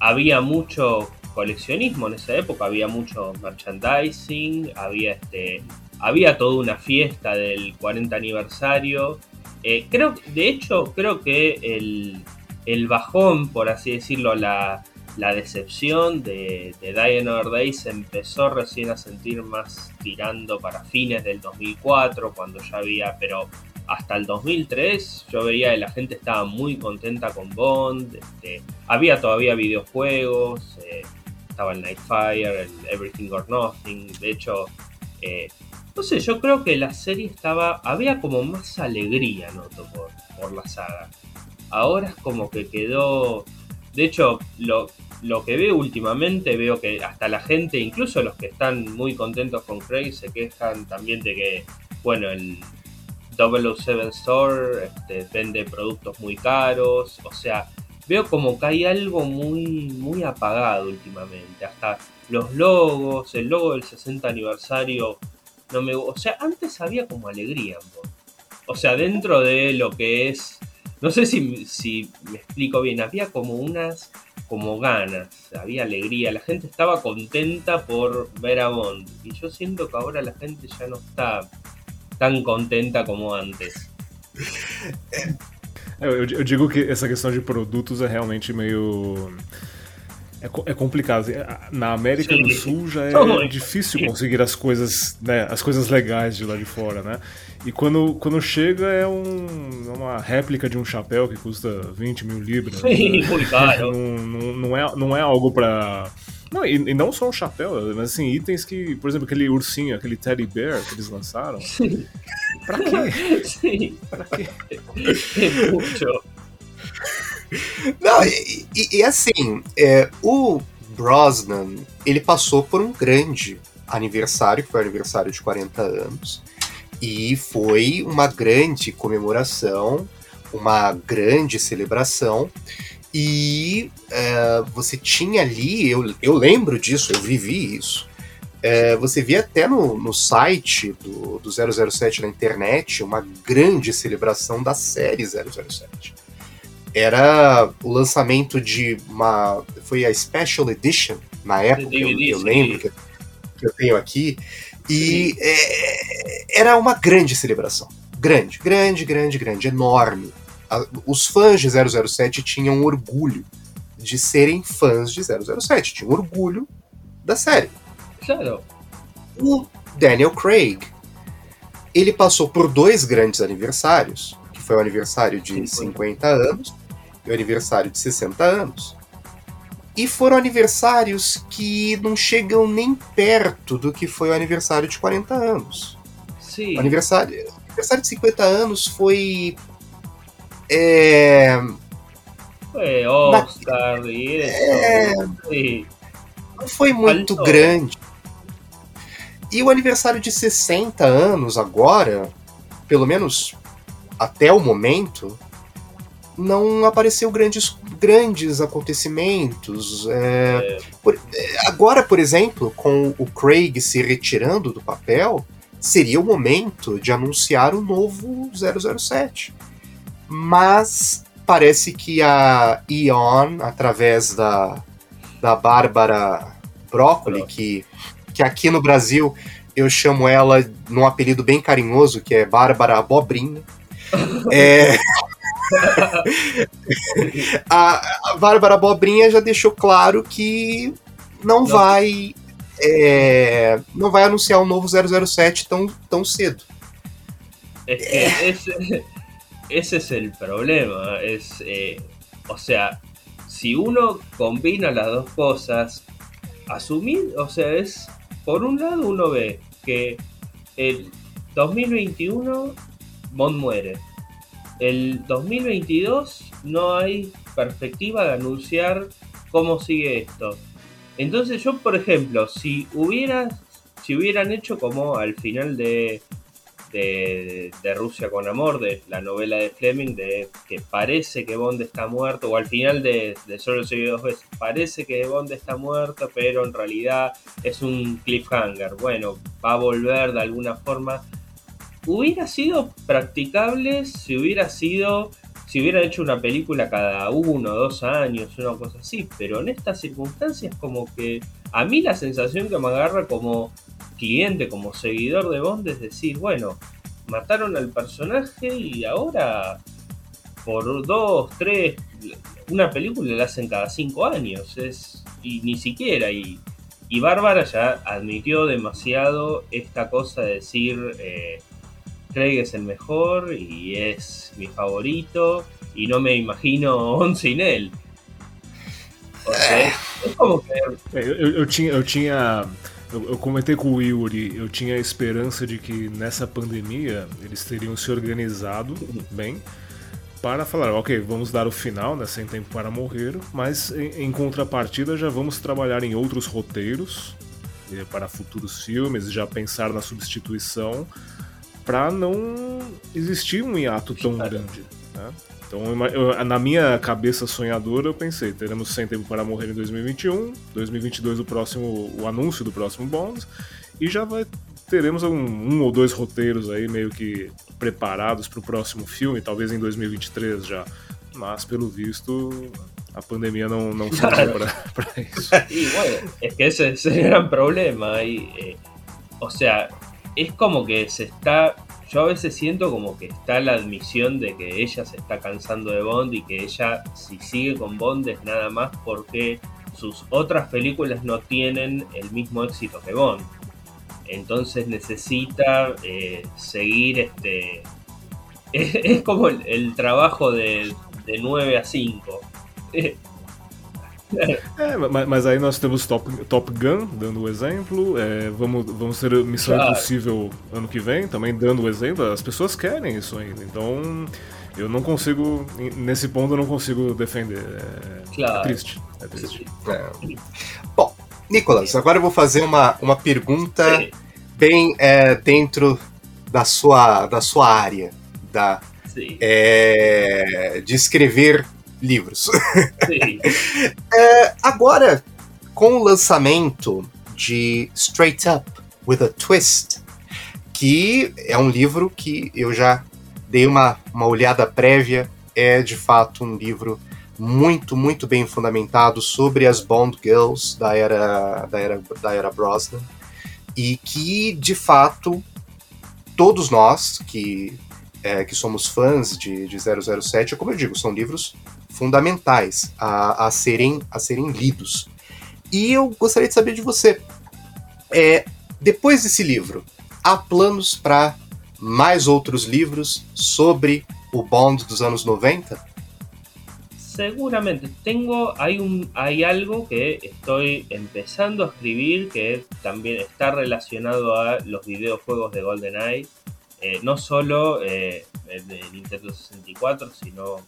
había mucho coleccionismo en esa época, había mucho merchandising, había este había toda una fiesta del 40 aniversario. Eh, creo, de hecho, creo que el, bajón, por así decirlo, la, decepción de, de Die Another Day se empezó recién a sentir más tirando para fines del 2004, cuando ya había, pero hasta el 2003 yo veía que la gente estaba muy contenta con Bond, este, había todavía videojuegos, eh, estaba el Nightfire, el Everything or Nothing. De hecho, eh, no sé, yo creo que la serie estaba. Había como más alegría, noto, por, por la saga. Ahora es como que quedó. De hecho, lo, lo que veo últimamente, veo que hasta la gente, incluso los que están muy contentos con Craig, se quejan también de que, bueno, el 007 Store este, vende productos muy caros. O sea, veo como que hay algo muy, muy apagado últimamente. Hasta los logos, el logo del 60 aniversario, no me, o sea, antes había como alegría. O sea, dentro de lo que es, no sé si, si me explico bien, había como unas como ganas, había alegría, la gente estaba contenta por ver a Bond. Y yo siento que ahora la gente ya no está tan contenta como antes. Eu, eu, digo que essa questão de produtos é realmente meio. É, é complicado. Na América Sim. do Sul já é difícil conseguir as coisas, né, as coisas legais de lá de fora, né? E quando, quando chega é um, é uma réplica de um chapéu que custa 20 mil libras. Sim, né? não, não, não, é, não é algo para não, e, e, não só um chapéu, mas assim, itens que, por exemplo, aquele ursinho, aquele teddy bear que eles lançaram. Sim. Pra quê? Sim. Pra quê? É muito. Não, e, e, e assim, é, o Brosnan, ele passou por um grande aniversário, que foi o aniversário de 40 anos, e foi uma grande comemoração, uma grande celebração, e é, você tinha ali, eu, eu lembro disso, eu vivi isso. É, você via até no, no site do, do 007 na internet uma grande celebração da série 007. Era o lançamento de uma. Foi a Special Edition, na época, eu, eu lembro que, que eu tenho aqui. E é, era uma grande celebração. Grande, grande, grande, grande, enorme. A- os fãs de 007 tinham orgulho de serem fãs de 007, tinham orgulho da série. Claro. O Daniel Craig, ele passou por dois grandes aniversários, que foi o aniversário de 50 anos e o aniversário de 60 anos. E foram aniversários que não chegam nem perto do que foi o aniversário de 40 anos. Sí. O aniversário, o aniversário de 50 anos foi. É, y eso. É. Sí. não foi muito Faltou. grande. E o aniversário de 60 anos agora, pelo menos até o momento, não apareceu grandes, grandes acontecimentos. É, por- é, agora, por exemplo, com o Craig se retirando do papel, seria o momento de anunciar o novo 007. Mas parece que a Eon, através da, da Bárbara Broccoli, que, que aqui no Brasil eu chamo ela num apelido bem carinhoso, que é Bárbara Abobrinha. É... a, a Bárbara Abobrinha já deixou claro que não, Não. vai é, não vai anunciar o novo 007 tão, tão cedo. Es que ese, ese es el problema. Es, eh, o sea, si uno combina las dos cosas, asumir, o sea, es, por un lado uno ve que el 2021 Bond muere. El 2022 no hay perspectiva de anunciar cómo sigue esto. Entonces yo, por ejemplo, si si hubieran hecho como al final de, de, Rusia con Amor, de la novela de Fleming, de que parece que Bond está muerto, o al final de, Solo se dos veces, parece que Bond está muerto, pero en realidad es un cliffhanger. Bueno, va a volver de alguna forma. Hubiera sido practicable si hubiera sido, si hubieran hecho una película cada uno, dos años, una cosa así, pero en estas circunstancias como que a mí la sensación que me agarra como cliente, como seguidor de Bond, es decir, bueno, mataron al personaje y ahora por dos, tres, una película la hacen cada cinco años, es y ni siquiera y, y Bárbara ya admitió demasiado esta cosa de decir eh, Craig es el mejor y es mi favorito y no me imagino Bond sin él. O sea, es, es como que É, eu, eu tinha. Eu, tinha eu, eu comentei com o Yuri, eu tinha a esperança de que nessa pandemia eles teriam se organizado bem para falar, ok, vamos dar o final, né, sem tempo para morrer, mas em, em contrapartida já vamos trabalhar em outros roteiros eh, para futuros filmes, já pensar na substituição para não existir um hiato tão grande. Né? Então, eu na minha cabeça sonhadora, eu pensei: teremos Sem Tempo para Morrer em 2021, 2022 o próximo, o anúncio do próximo Bond, e já vai teremos um, um ou dois roteiros aí meio que preparados para o próximo filme, talvez em 2023 já. Mas pelo visto, a pandemia não, não serviu para isso. Y bueno, es que ese es el gran problema. Y, eh, o sea, es como que se está. Yo a veces siento como que está la admisión de que ella se está cansando de Bond y que ella, si sigue con Bond, es nada más porque sus otras películas no tienen el mismo éxito que Bond. Entonces necesita eh, seguir este. Es, como el, el trabajo de, de 9 a 5. É, ma- mas aí nós temos Top, Top Gun, dando o exemplo. é, vamos, vamos ter Missão Claro. Impossível ano que vem, também dando o exemplo. As pessoas querem isso ainda. Então, eu não consigo. Nesse ponto, eu não consigo defender. É, Claro. é triste. É triste. É. Bom, Nicolas, agora eu vou fazer uma, uma pergunta Sí, bem é, dentro da sua, da sua área da, sí, é, de escrever livros. sí. Agora, com o lançamento de Straight Up with a Twist, que é um livro que eu já dei uma, uma olhada prévia, é de fato um livro muito, muito bem fundamentado sobre as Bond Girls da era, da era, da era Brosnan e que, de fato, todos nós que, é, que somos fãs de, de 007, como eu digo, são livros fundamentais a, a, serem, a serem lidos. E eu gostaria de saber de você, é, depois desse livro, há planos para mais outros livros sobre o Bond dos anos 90? Seguramente. Tengo, hay, un, hay algo que estoy empezando a escribir que también está relacionado a los videojuegos de GoldenEye. Eh, no solo eh, de Nintendo 64, sino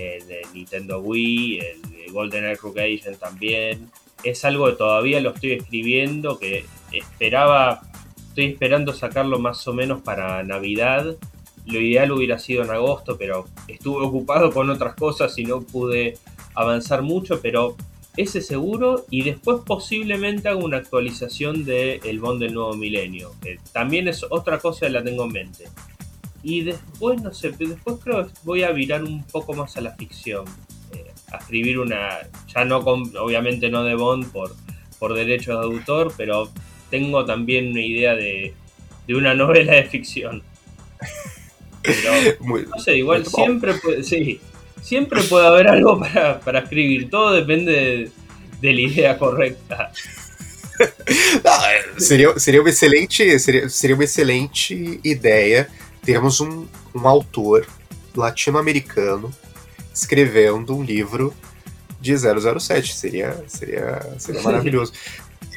el de Nintendo Wii, el de GoldenEye Rogue Agent también. Es algo que todavía lo estoy escribiendo, que esperaba, estoy esperando sacarlo más o menos para Navidad lo ideal hubiera sido en agosto, pero estuve ocupado con otras cosas y no pude avanzar mucho, pero ese seguro y después posiblemente hago una actualización de El Bond del Nuevo Milenio, que también es otra cosa que la tengo en mente. Y después, no sé, después creo que voy a virar un poco más a la ficción, eh, a escribir una, ya no con, obviamente no de Bond por, por derechos de autor, pero tengo también una idea de, de una novela de ficción. Pero, no sé, igual siempre puede, sí, siempre puede haber algo para, para escribir. Todo depende de, de la idea correta. seria, seria, uma excelente, seria, seria uma excelente ideia termos um, um autor latino-americano escrevendo um livro de 007. Seria, seria, seria maravilhoso.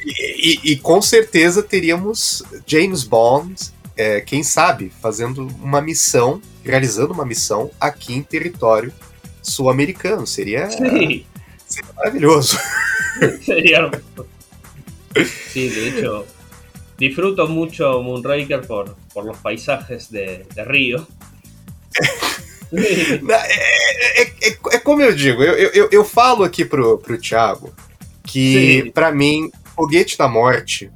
E, e, e, com certeza teríamos James Bond é, quem sabe, fazendo uma missão, realizando uma missão aqui em território sul-americano. Seria, seria maravilhoso. Sí, de hecho, disfruto mucho Moonraker por, por los paisajes de, de Rio. É, é, é, é, como eu digo, eu, eu, eu falo aqui pro, pro Thiago que, para mim, Foguete da Morte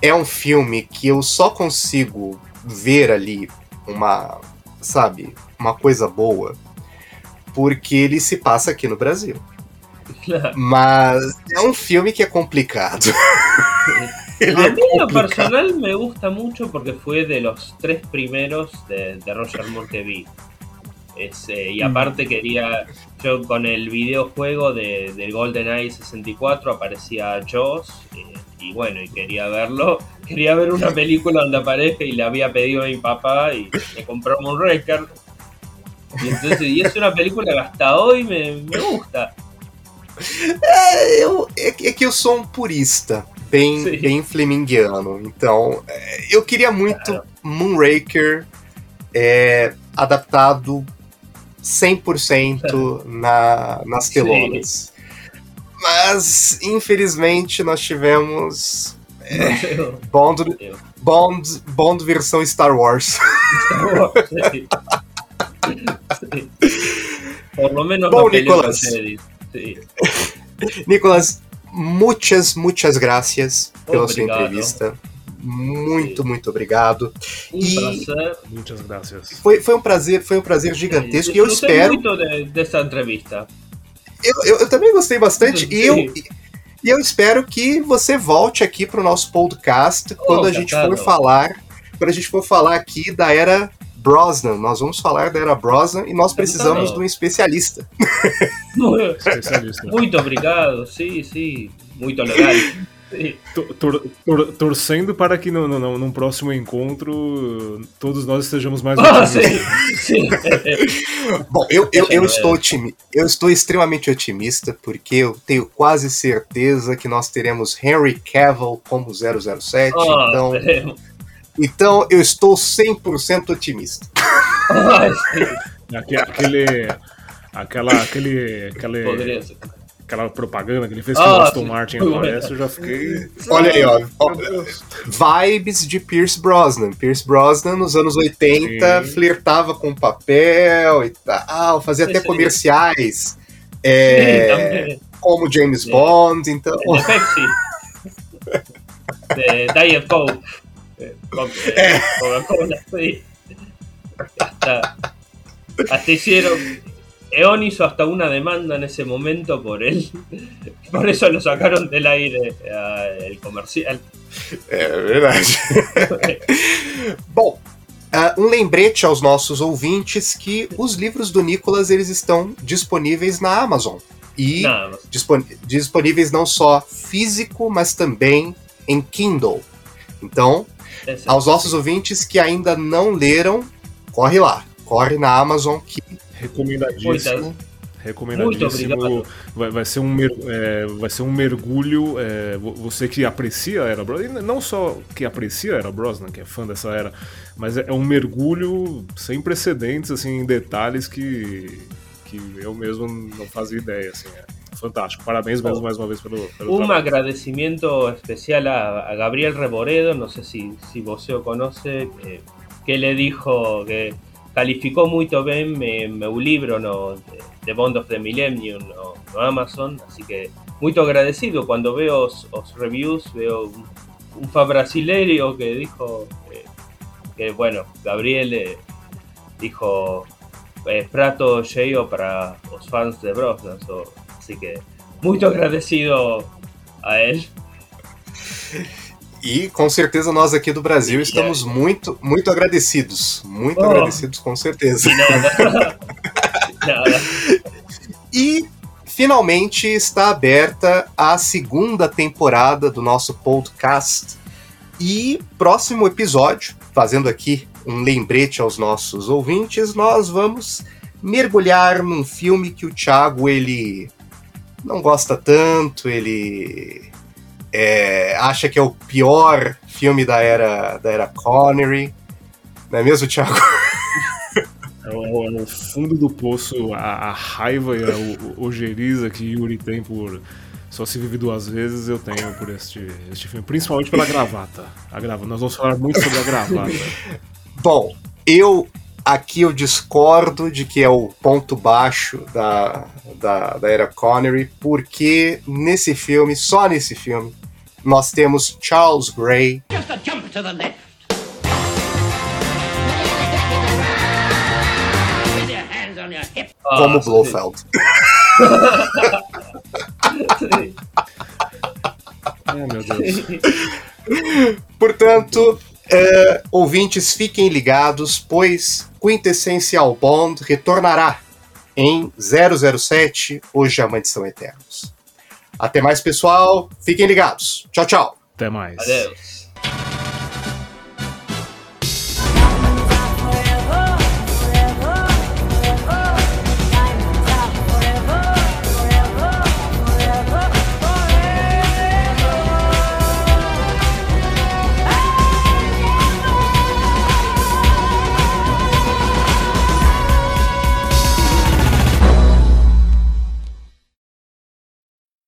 é um filme que eu só consigo ver ali uma, sabe, uma coisa boa porque ele se passa aqui no Brasil. Mas é um filme que é complicado. a mí lo personal me gusta mucho porque fue de los tres primeros de, de Roger Moore que vi. Es, eh, y aparte quería, yo con el videojuego de, del GoldenEye 64 aparecía Joss, eh, y bueno, y quería verlo. Quería ver una película donde aparece y le había pedido a mi papá y me compró un record. Y, entonces, y es uma película que hasta hoy me, me gusta. É, eu, é, é, que eu sou um purista, bem, bem fleminguiano. Então, é, eu queria muito claro. Moonraker é, adaptado 100% na, nas telonas. Mas, infelizmente, nós tivemos. É, Bond, Bond, Bond versão Star Wars. Star Wars sí. Sí. Por lo menos Bom, Nicolas. Nicolas, muitas, muitas graças pela sua entrevista. Muito, muito obrigado. Um e prazer. Muitas graças. Foi, foi um prazer, foi um prazer gigantesco e eu espero. muito de, dessa entrevista. Eu, eu, eu também gostei bastante e eu, e eu espero que você volte aqui para o nosso podcast oh, quando a gente for falar, quando a gente for falar aqui da era Brosnan. Nós vamos falar da era Brosnan e nós precisamos de um especialista. especialista. Muito obrigado, sim, sim, muito legal. Tor, tor, torcendo para que no, no, num próximo encontro todos nós estejamos mais oh, sim, sim. Bom, eu, eu, eu, estou eu estou extremamente otimista porque eu tenho quase certeza que nós teremos Henry Cavill como 007. Oh, então, então eu estou 100% otimista. aquele, aquela, aquele, aquele, aquela propaganda que ele fez que ah, o Aston Martin aparece, eu já fiquei. Olha aí, ó. Vibes de Pierce Brosnan. Pierce Brosnan, nos anos 80, Sim. flertava com papel e tal, fazia até comerciais. É, como James Bond, então. De Diet Coke. Coca-Cola, sí. Hasta, hasta hicieron E.ON hizo hasta una demanda en esse momento por él. Por eso lo sacaron del aire uh, el comercial. É verdade. Bom, uh, um lembrete aos nossos ouvintes que os livros do Nicolas eles estão disponíveis na Amazon. E Na Amazon. dispon- disponíveis não só físico, mas também em Kindle. Então, Ese. Aos nossos ouvintes que ainda não leram, corre lá. Corre na Amazon que Recomendadíssimo. Muito Recomendadíssimo. obrigado. Vai, vai, ser um mer- é, vai ser um mergulho. é, vo- você que aprecia a Era Brosnan, e não só que aprecia a Era Brosnan, que é fã dessa era, mas é, é um mergulho sem precedentes, assim, em detalhes que, que eu mesmo não fazia ideia. Assim, é fantástico. Parabéns mesmo mais uma vez pelo, pelo Un agradecimiento especial a, a Gabriel Reboredo, no sé si, si vos lo conoce, eh, que le dijo que calificó muy bien mi, mi libro no, de, de Bond of the Millennium no, no Amazon, así que muy agradecido. Cuando veo os, os reviews, veo un, un brasileiro que dijo eh, que bueno, Gabriel eh, dijo eh, prato cheio para los fans de Brosnan, so- así que muy agradecido a él. E com certeza nós aqui do Brasil estamos muito, muito agradecidos. Muito Oh. agradecidos, com certeza. E finalmente está aberta a segunda temporada do nosso podcast. E próximo episódio, fazendo aqui um lembrete aos nossos ouvintes, nós vamos mergulhar num filme que o Thiago ele não gosta tanto, ele é, acha que é o pior filme da era da era Connery. Não é mesmo, Thiago? É o, é o fundo do poço, a, a raiva e a o- ojeriza que Yuri tem por Só Se Vive Duas Vezes, eu tenho por este, este filme. Principalmente pela gravata. A gravata. Nós vamos falar muito sobre a gravata. Bom, eu aqui eu discordo de que é o ponto baixo da, da, da era Connery, porque nesse filme, só nesse filme, nós temos Charles Gray, Just a jump to the left. Hips. como Ah, Blofeld. Ai, meu Deus. Portanto, é, ouvintes, fiquem ligados, pois Quintessencial Bond retornará em 007 Os Diamantes São Eternos. Até mais, pessoal. Fiquem ligados. Tchau, tchau. Até mais. Adeus.